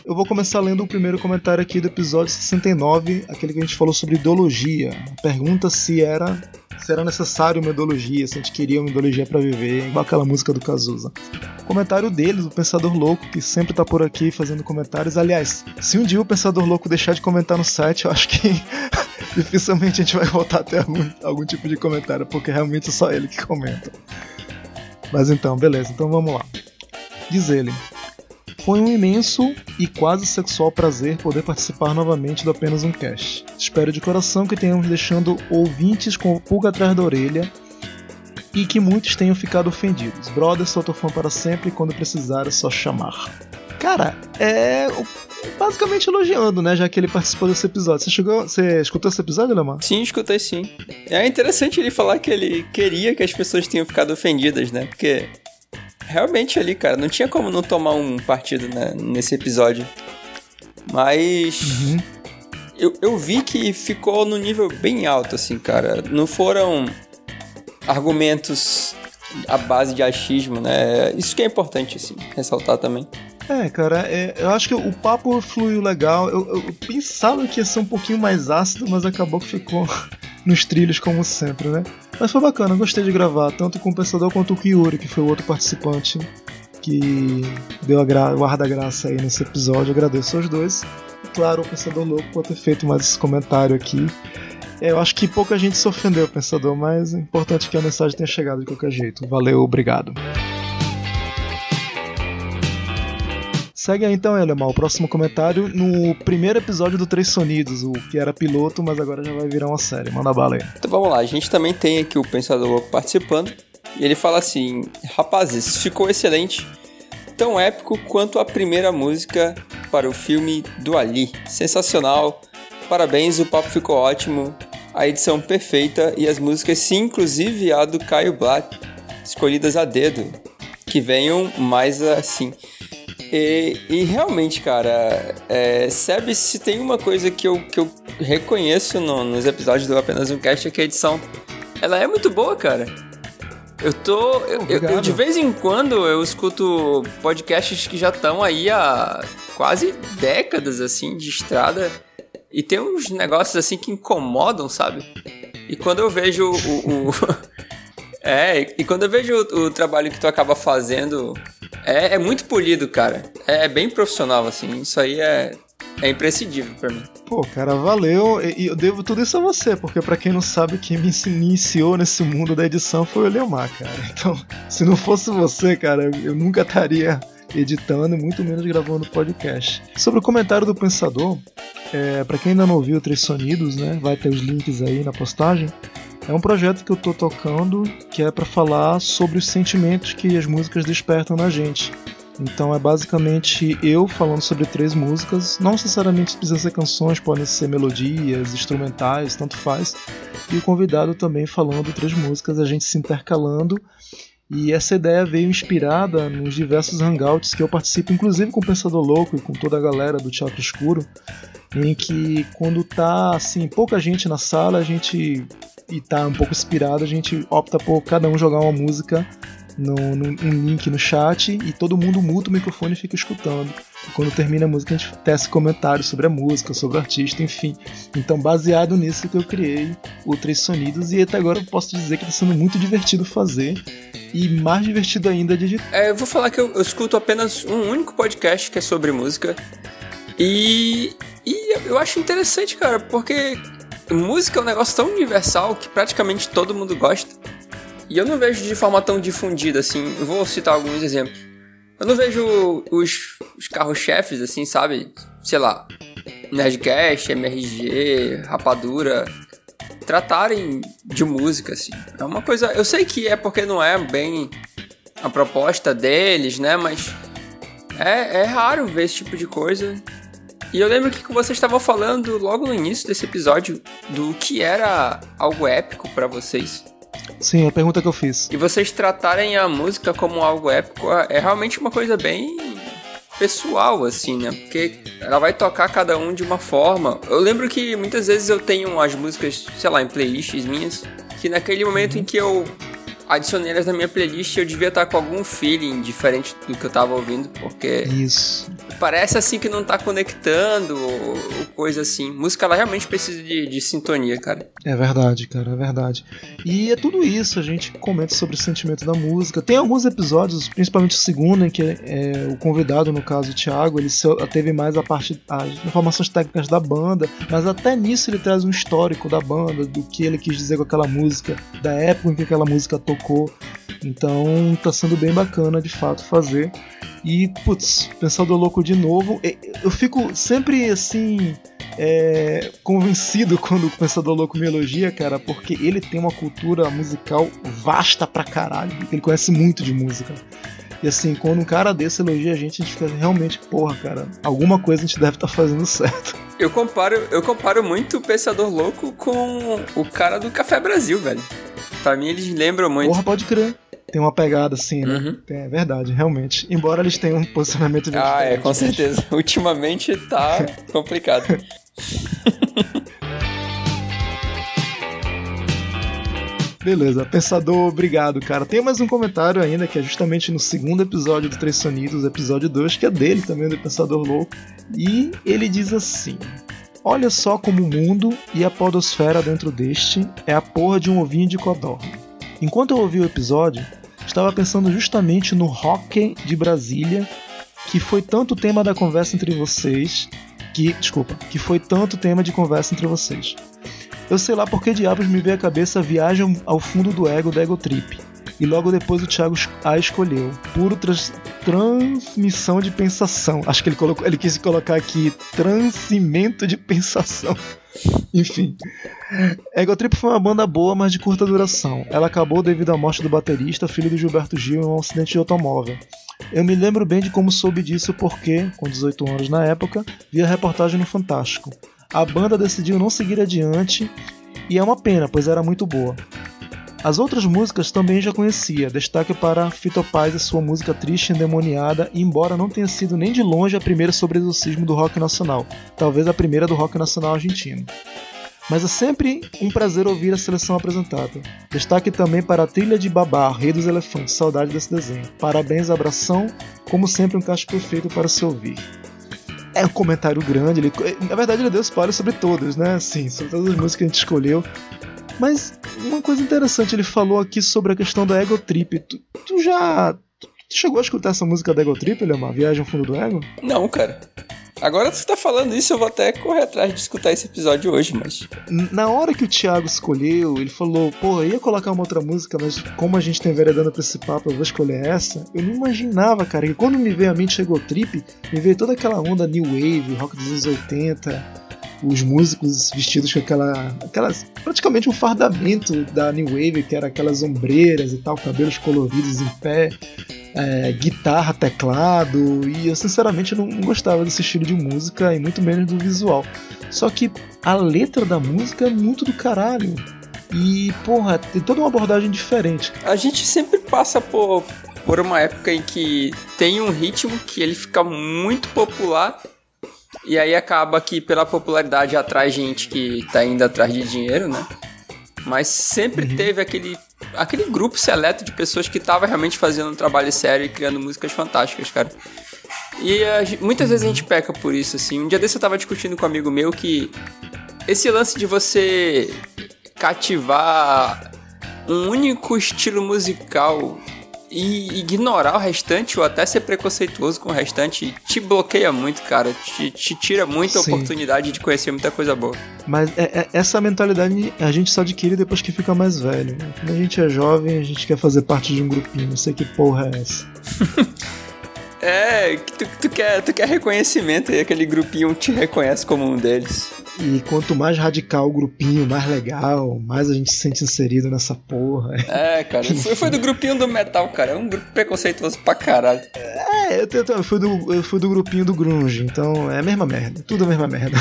Eu vou começar lendo o primeiro comentário aqui do episódio 69, aquele que a gente falou sobre ideologia. Pergunta se era se era necessário uma ideologia, se a gente queria uma ideologia para viver, igual aquela música do Cazuza. Comentário deles, o Pensador Louco, que sempre tá por aqui fazendo comentários. Aliás, se um dia o Pensador Louco deixar de comentar no site, eu acho que dificilmente a gente vai voltar a ter algum, algum tipo de comentário, porque realmente é só ele que comenta. Mas então, beleza, então vamos lá. Diz ele. Foi um imenso e quase sexual prazer poder participar novamente do Apenas um Cast. Espero de coração que tenhamos deixando ouvintes com o pulga atrás da orelha e que muitos tenham ficado ofendidos. Brother, sou teu fã para sempre e quando precisar é só chamar. Cara, é basicamente elogiando, né? Já que ele participou desse episódio. Você chegou, você escutou esse episódio, Lemar? Sim, escutei sim. É interessante ele falar que ele queria que as pessoas tenham ficado ofendidas, né? Porque realmente ali, cara, não tinha como não tomar um partido né, nesse episódio. Mas. Uhum. Eu, eu vi que ficou no nível bem alto, assim, cara. Não foram argumentos à base de achismo, né? Isso que é importante, assim, ressaltar também. É, cara, é, eu acho que o papo fluiu legal. Eu, eu, pensava que ia ser um pouquinho mais ácido, mas acabou que ficou nos trilhos, como sempre, né? Mas foi bacana, gostei de gravar, tanto com o Pensador quanto com o Yuri, que foi o outro participante que deu a gra o ar da graça aí nesse episódio. agradeço aos dois. E claro, o Pensador Louco por ter feito mais esse comentário aqui. É, eu acho que pouca gente se ofendeu, Pensador, mas é importante que a mensagem tenha chegado de qualquer jeito. Valeu, obrigado. Segue aí então, Elemar, o próximo comentário no primeiro episódio do Três Sonidos, o que era piloto, mas agora já vai virar uma série. Manda bala aí. Então vamos lá, a gente também tem aqui o Pensador Louco participando. E ele fala assim: Rapazes, ficou excelente. Tão épico quanto a primeira música para o filme do Ali. Sensacional. Parabéns, o papo ficou ótimo. A edição perfeita e as músicas, sim, inclusive a do Caio Black, escolhidas a dedo. Que venham mais assim. E, e realmente, cara, é, sabe se tem uma coisa que eu, que eu reconheço no, nos episódios do Apenas um Cast é que a edição ela é muito boa, cara. Eu tô. Eu, eu, de vez em quando eu escuto podcasts que já estão aí há quase décadas assim de estrada. E tem uns negócios assim que incomodam, sabe? E quando eu vejo o. o é, e quando eu vejo o, o, trabalho que tu acaba fazendo, é, é muito polido, cara. É, é bem profissional, assim. Isso aí é, é imprescindível para mim. Pô, cara, valeu. E eu devo tudo isso a você, porque para quem não sabe, quem me iniciou nesse mundo da edição foi o Leomar, cara. Então, se não fosse você, cara, eu nunca estaria editando, muito menos gravando podcast. Sobre o comentário do Pensador, é, para quem ainda não ouviu Três Sonidos, né, vai ter os links aí na postagem. É um projeto que eu tô tocando que é para falar sobre os sentimentos que as músicas despertam na gente. Então é basicamente eu falando sobre três músicas, não necessariamente precisam ser canções, podem ser melodias, instrumentais, tanto faz. E o convidado também falando três músicas, a gente se intercalando. E essa ideia veio inspirada nos diversos hangouts que eu participo, inclusive com o Pensador Louco e com toda a galera do Teatro Escuro, em que quando tá assim pouca gente na sala, a gente e tá um pouco inspirado, a gente opta por cada um jogar uma música no, no, um link no chat e todo mundo muda o microfone e fica escutando. E quando termina a música, a gente tece comentários sobre a música, sobre o artista, enfim. Então, baseado nisso que eu criei o Três Sonidos e até agora eu posso dizer que está sendo muito divertido fazer e mais divertido ainda de editar. É, eu vou falar que eu, eu escuto apenas um único podcast que é sobre música e, e eu acho interessante, cara, porque música é um negócio tão universal que praticamente todo mundo gosta. E eu não vejo de forma tão difundida assim. Eu vou citar alguns exemplos. Eu não vejo os, os carros-chefes, assim, sabe? Sei lá, Nerdcast, MRG, Rapadura, tratarem de música, assim. É uma coisa. Eu sei que é porque não é bem a proposta deles, né? Mas é, é raro ver esse tipo de coisa. E eu lembro que você estava falando logo no início desse episódio do que era algo épico para vocês. Sim, é a pergunta que eu fiz. E vocês tratarem a música como algo épico é realmente uma coisa bem pessoal, assim, né? Porque ela vai tocar cada um de uma forma. Eu lembro que muitas vezes eu tenho as músicas, sei lá, em playlists minhas, que naquele momento em que eu adicionei elas na minha playlist, eu devia estar com algum feeling diferente do que eu tava ouvindo, porque. Isso. Parece assim que não tá conectando, ou, coisa assim. Música, ela realmente precisa de, de, sintonia, cara. É verdade, cara, é verdade. E é tudo isso, a gente comenta sobre o sentimento da música. Tem alguns episódios, principalmente o segundo, em que é, o convidado, no caso o Thiago, ele teve mais a parte, as informações técnicas da banda, mas até nisso ele traz um histórico da banda, do que ele quis dizer com aquela música, da época em que aquela música tocou Então tá sendo bem bacana de fato fazer. E, putz, Pensador Louco de novo. Eu fico sempre assim. É, convencido quando o Pensador Louco me elogia, cara, porque ele tem uma cultura musical vasta pra caralho. Ele conhece muito de música. E assim, quando um cara desse elogia a gente, a gente fica realmente, porra, cara, alguma coisa a gente deve estar tá fazendo certo. Eu comparo, eu comparo muito o Pensador Louco com o cara do Café Brasil, velho. Pra mim eles lembram muito. Porra, pode crer. Tem uma pegada assim, né? Uhum. É verdade, realmente. Embora eles tenham um posicionamento de Ah, é, com certeza. Ultimamente tá complicado. Beleza, Pensador, obrigado, cara. Tem mais um comentário ainda, que é justamente no segundo episódio do Três Sonidos, episódio 2, que é dele também, do Pensador Louco. E ele diz assim: Olha só como o mundo e a podosfera dentro deste é a porra de um ovinho de codorna. Enquanto eu ouvi o episódio, estava pensando justamente no rock de Brasília, que foi tanto tema da conversa entre vocês, que, desculpa, que foi tanto tema de conversa entre vocês. Eu sei lá por que diabos me veio a cabeça a viagem ao fundo do ego da Ego Trip. E logo depois o Thiago a escolheu. Puro trans, transmissão de pensação. Acho que ele, colocou, ele quis colocar aqui transcimento de pensação. Enfim. Ego Trip foi uma banda boa, mas de curta duração. Ela acabou devido à morte do baterista, filho do Gilberto Gil, em um acidente de automóvel. Eu me lembro bem de como soube disso porque, com 18 anos na época, vi a reportagem no Fantástico. A banda decidiu não seguir adiante e é uma pena, pois era muito boa. As outras músicas também já conhecia, destaque para Fito Paz e sua música triste e endemoniada, embora não tenha sido nem de longe a primeira sobre exorcismo do rock nacional, talvez a primeira do rock nacional argentino. Mas é sempre um prazer ouvir a seleção apresentada. Destaque também para a trilha de Babá, Rei dos Elefantes, saudade desse desenho. Parabéns, abração, como sempre um cacho perfeito para se ouvir. É um comentário grande, ele, na verdade ele deu spoiler sobre todas, né? Sim, sobre todas as músicas que a gente escolheu. Mas uma coisa interessante, ele falou aqui sobre a questão da Ego Trip. Tu, tu já tu chegou a escutar essa música da Ego Trip, Leomar? Viagem ao fundo do ego? Não, cara. Agora que você tá falando isso, eu vou até correr atrás de escutar esse episódio hoje, mas. Na hora que o Thiago escolheu, ele falou, pô, eu ia colocar uma outra música, mas como a gente tem veredando pra esse papo, eu vou escolher essa. Eu não imaginava, cara, que quando me veio a mente chegou Trip, me veio toda aquela onda New Wave, rock dos anos 80 os músicos vestidos com aquela, aquelas praticamente um fardamento da New Wave, que era aquelas ombreiras e tal, cabelos coloridos em pé, é, guitarra, teclado, e eu sinceramente não gostava desse estilo de música e muito menos do visual. Só que a letra da música é muito do caralho. E, porra, tem toda uma abordagem diferente. A gente sempre passa por, por uma época em que tem um ritmo que ele fica muito popular e aí acaba que pela popularidade atrai gente que tá indo atrás de dinheiro, né? Mas sempre uhum. teve aquele, aquele grupo seleto de pessoas que tava realmente fazendo um trabalho sério e criando músicas fantásticas, cara. E a, muitas vezes a gente peca por isso, assim. Um dia desse eu tava discutindo com um amigo meu que esse lance de você cativar um único estilo musical e ignorar o restante ou até ser preconceituoso com o restante te bloqueia muito, cara. Te, te tira muita Sim. oportunidade de conhecer muita coisa boa. Mas é, é, essa mentalidade a gente só adquire depois que fica mais velho. Né? Quando a gente é jovem, a gente quer fazer parte de um grupinho. Não sei que porra é essa. É, tu, tu, quer, tu quer reconhecimento e aquele grupinho te reconhece como um deles. E quanto mais radical o grupinho, mais legal, mais a gente se sente inserido nessa porra. É, cara, foi, foi do grupinho do metal, cara. É um grupo preconceituoso pra caralho. É, eu, eu, eu, fui do, eu fui do grupinho do Grunge, então é a mesma merda. Tudo a mesma merda.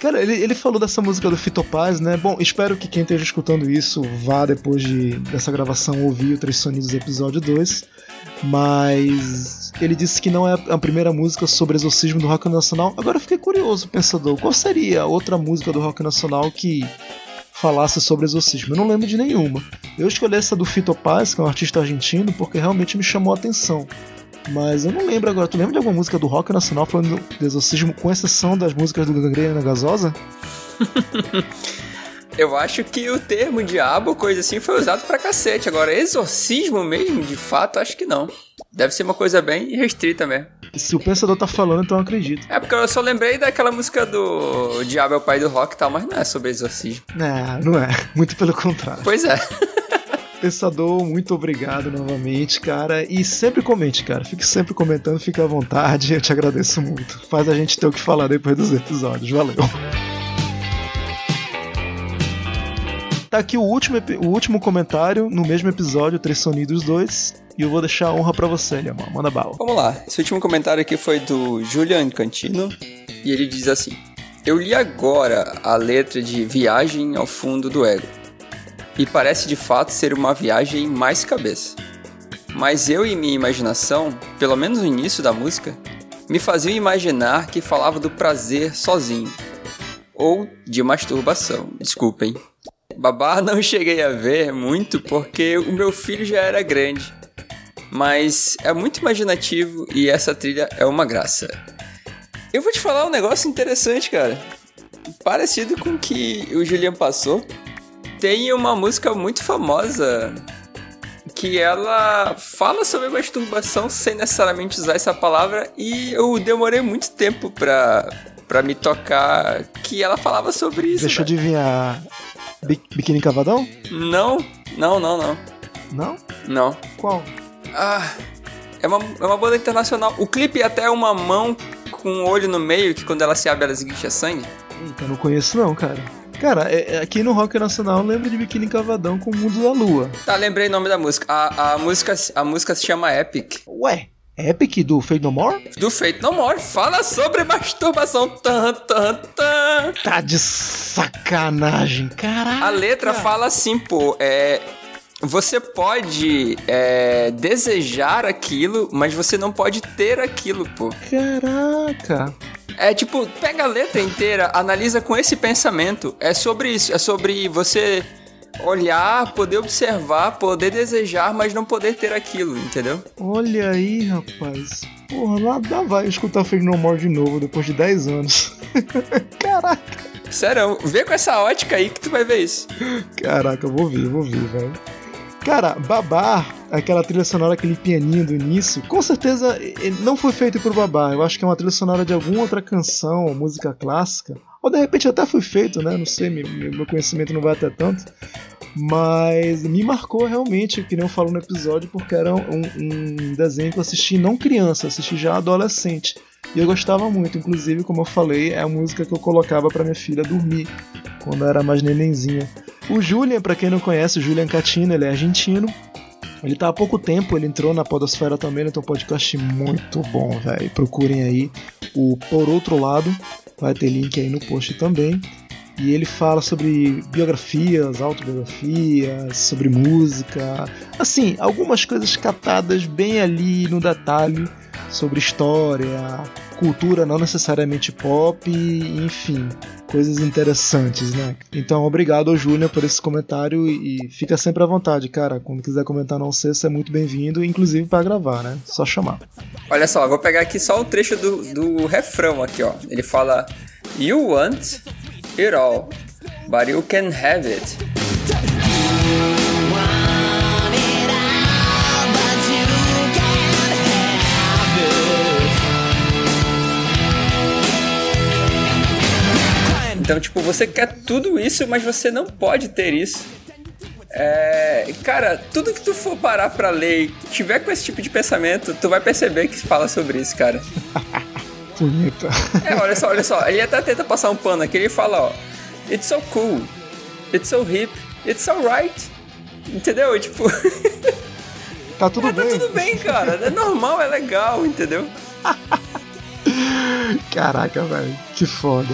Cara, ele, ele falou dessa música do Fito Paz, né? Bom, espero que quem esteja escutando isso vá depois de, dessa gravação ouvir o Três Sonidos episódio 2 mas ele disse que não é a primeira música sobre exorcismo do rock nacional. Agora eu fiquei curioso, pensador, qual seria outra música do rock nacional que falasse sobre exorcismo? Eu não lembro de nenhuma. Eu escolhi essa do Fito Paz, que é um artista argentino, porque realmente me chamou a atenção. Mas eu não lembro agora. Tu lembra de alguma música do rock nacional falando de exorcismo, com exceção das músicas do Gangrena Gasosa? Eu acho que o termo diabo, coisa assim, foi usado pra cacete. Agora, exorcismo mesmo, de fato, acho que não. Deve ser uma coisa bem restrita mesmo. Se o pensador tá falando, então eu acredito. É porque eu só lembrei daquela música do o Diabo é o pai do rock e tal, mas não é sobre exorcismo. Não, não é. Muito pelo contrário. Pois é. Pensador, muito obrigado novamente, cara. E sempre comente, cara. Fique sempre comentando, fique à vontade. Eu te agradeço muito. Faz a gente ter o que falar depois dos episódios. Valeu. Tá aqui o último, o último comentário no mesmo episódio, Três Sonidos 2. E eu vou deixar a honra para você, Liamão. Manda bala. Vamos lá. Esse último comentário aqui foi do Julian Cantino. E ele diz assim: Eu li agora a letra de Viagem ao Fundo do Ego. E parece de fato ser uma viagem mais cabeça. Mas eu e minha imaginação, pelo menos no início da música, me faziam imaginar que falava do prazer sozinho. Ou de masturbação, desculpem. Babá não cheguei a ver muito porque o meu filho já era grande. Mas é muito imaginativo e essa trilha é uma graça. Eu vou te falar um negócio interessante, cara. Parecido com o que o Julian passou. Tem uma música muito famosa que ela fala sobre masturbação sem necessariamente usar essa palavra e eu demorei muito tempo pra, pra me tocar que ela falava sobre isso. Deixa eu adivinhar. Biquíni Cavadão? Não, não, não, não. Não? Não. Qual? Ah, é uma, é uma banda internacional. O clipe é até uma mão com um olho no meio, que quando ela se abre, ela esguicha sangue. Eita, não conheço não, cara. Cara, é, é, aqui no Rock Nacional eu lembro de Biquíni Cavadão com o Mundo da Lua. Tá, lembrei o nome da música. A, a, música. a música se chama Epic. Ué, Epic do Fate No More? Do Fate No More. Fala sobre masturbação. Tan, tan, tan. Tá de sacanagem, caraca. A letra fala assim, pô, é. Você pode é, desejar aquilo, mas você não pode ter aquilo, pô. Caraca. É tipo, pega a letra inteira, analisa com esse pensamento. É sobre isso, é sobre você olhar, poder observar, poder desejar, mas não poder ter aquilo, entendeu? Olha aí, rapaz. Porra, lá, lá vai escutar No More de novo depois de 10 anos. Caraca. Sério, vê com essa ótica aí que tu vai ver isso. Caraca, eu vou ver, vou ver, velho. Cara, Babar, aquela trilha sonora, aquele pianinho do início, com certeza não foi feito por Babar. Eu acho que é uma trilha sonora de alguma outra canção, música clássica. Ou de repente até foi feito, né? Não sei, meu conhecimento não vai até tanto. Mas me marcou realmente, que nem eu falo no episódio, porque era um, um desenho que eu assisti não criança, assisti já adolescente. E eu gostava muito, inclusive, como eu falei, é a música que eu colocava para minha filha dormir quando era mais nenenzinha. O Julian, para quem não conhece, o Julian Catino, ele é argentino. Ele tá há pouco tempo, ele entrou na Podosfera também, então um podcast muito bom, velho. Procurem aí o Por Outro Lado, vai ter link aí no post também. E ele fala sobre biografias, autobiografias, sobre música, assim, algumas coisas catadas bem ali no detalhe sobre história, cultura não necessariamente pop, enfim, coisas interessantes, né? Então, obrigado ao Júnior por esse comentário e fica sempre à vontade, cara. Quando quiser comentar não sei, você é muito bem-vindo, inclusive para gravar, né? Só chamar. Olha só, vou pegar aqui só um trecho do, do refrão aqui, ó. Ele fala: You want it all, but you can have it. Então, tipo, você quer tudo isso, mas você não pode ter isso. É, cara, tudo que tu for parar pra ler e tiver com esse tipo de pensamento, tu vai perceber que fala sobre isso, cara. Bonita. É, olha só, olha só. Ele até tenta passar um pano aqui. Ele fala, ó. It's so cool. It's so hip. It's so right. Entendeu? Tipo. Tá tudo é, bem. Tá tudo bem, cara. É normal, é legal, entendeu? Caraca, velho. Que foda.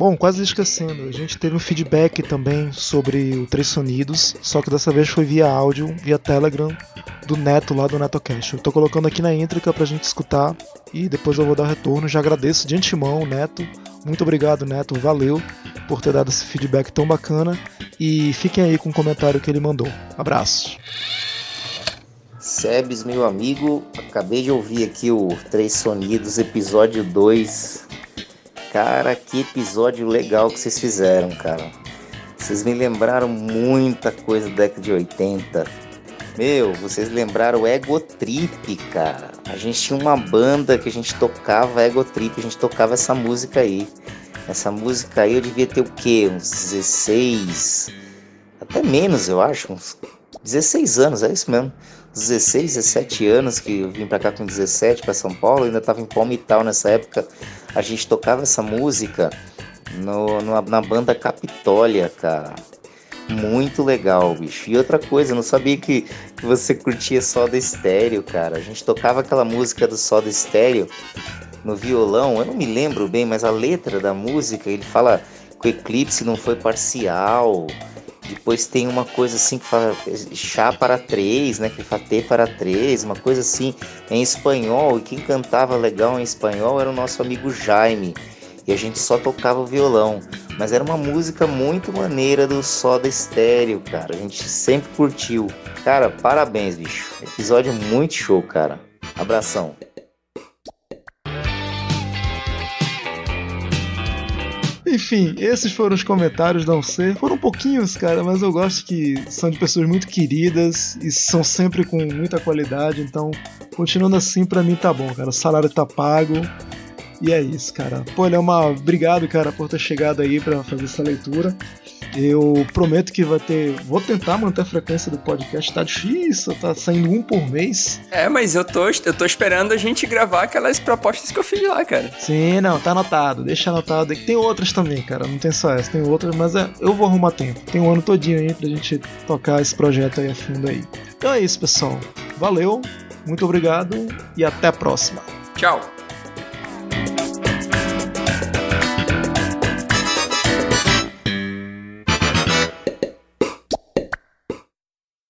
Bom, quase esquecendo, a gente teve um feedback também sobre o Três Sonidos, só que dessa vez foi via áudio, via Telegram, do Neto lá do NetoCast. Eu tô colocando aqui na íntrica pra gente escutar e depois eu vou dar retorno. Já agradeço de antemão, Neto. Muito obrigado, Neto. Valeu por ter dado esse feedback tão bacana. E fiquem aí com o comentário que ele mandou. Abraço. Sebes, meu amigo, acabei de ouvir aqui o Três Sonidos, episódio 2 Cara, que episódio legal que vocês fizeram, cara. Vocês me lembraram muita coisa da década de 80. Meu, vocês lembraram Ego Trip, cara. A gente tinha uma banda que a gente tocava Ego Trip, a gente tocava essa música aí. Essa música aí eu devia ter o quê? Uns 16, até menos, eu acho, uns 16 anos, é isso mesmo. 16, 17 anos que eu vim para cá com 17 para São Paulo, ainda tava em Palmital nessa época a gente tocava essa música no, no, na banda Capitólia, cara. Muito legal, bicho. E outra coisa, eu não sabia que, que você curtia Soda Estéreo, cara. A gente tocava aquela música do Soda Estéreo no violão, eu não me lembro bem, mas a letra da música, ele fala que o eclipse não foi parcial. Depois tem uma coisa assim que fala chá para três, né? Que fala T para três, uma coisa assim em espanhol. E quem cantava legal em espanhol era o nosso amigo Jaime. E a gente só tocava violão. Mas era uma música muito maneira do Soda Estéreo, cara. A gente sempre curtiu. Cara, parabéns, bicho. Episódio muito show, cara. Abração. Enfim, esses foram os comentários, não sei. Foram pouquinhos, cara, mas eu gosto que são de pessoas muito queridas e são sempre com muita qualidade. Então, continuando assim, pra mim tá bom, cara. O salário tá pago. E é isso, cara. Pô, uma. Obrigado, cara, por ter chegado aí pra fazer essa leitura. Eu prometo que vai ter. Vou tentar manter a frequência do podcast. Tá difícil, tá saindo um por mês. É, mas eu tô, eu tô esperando a gente gravar aquelas propostas que eu fiz lá, cara. Sim, não, tá anotado. Deixa anotado. Tem outras também, cara. Não tem só essa, tem outras, mas é, eu vou arrumar tempo. Tem um ano todinho aí pra gente tocar esse projeto aí a fundo aí. Então é isso, pessoal. Valeu, muito obrigado e até a próxima. Tchau.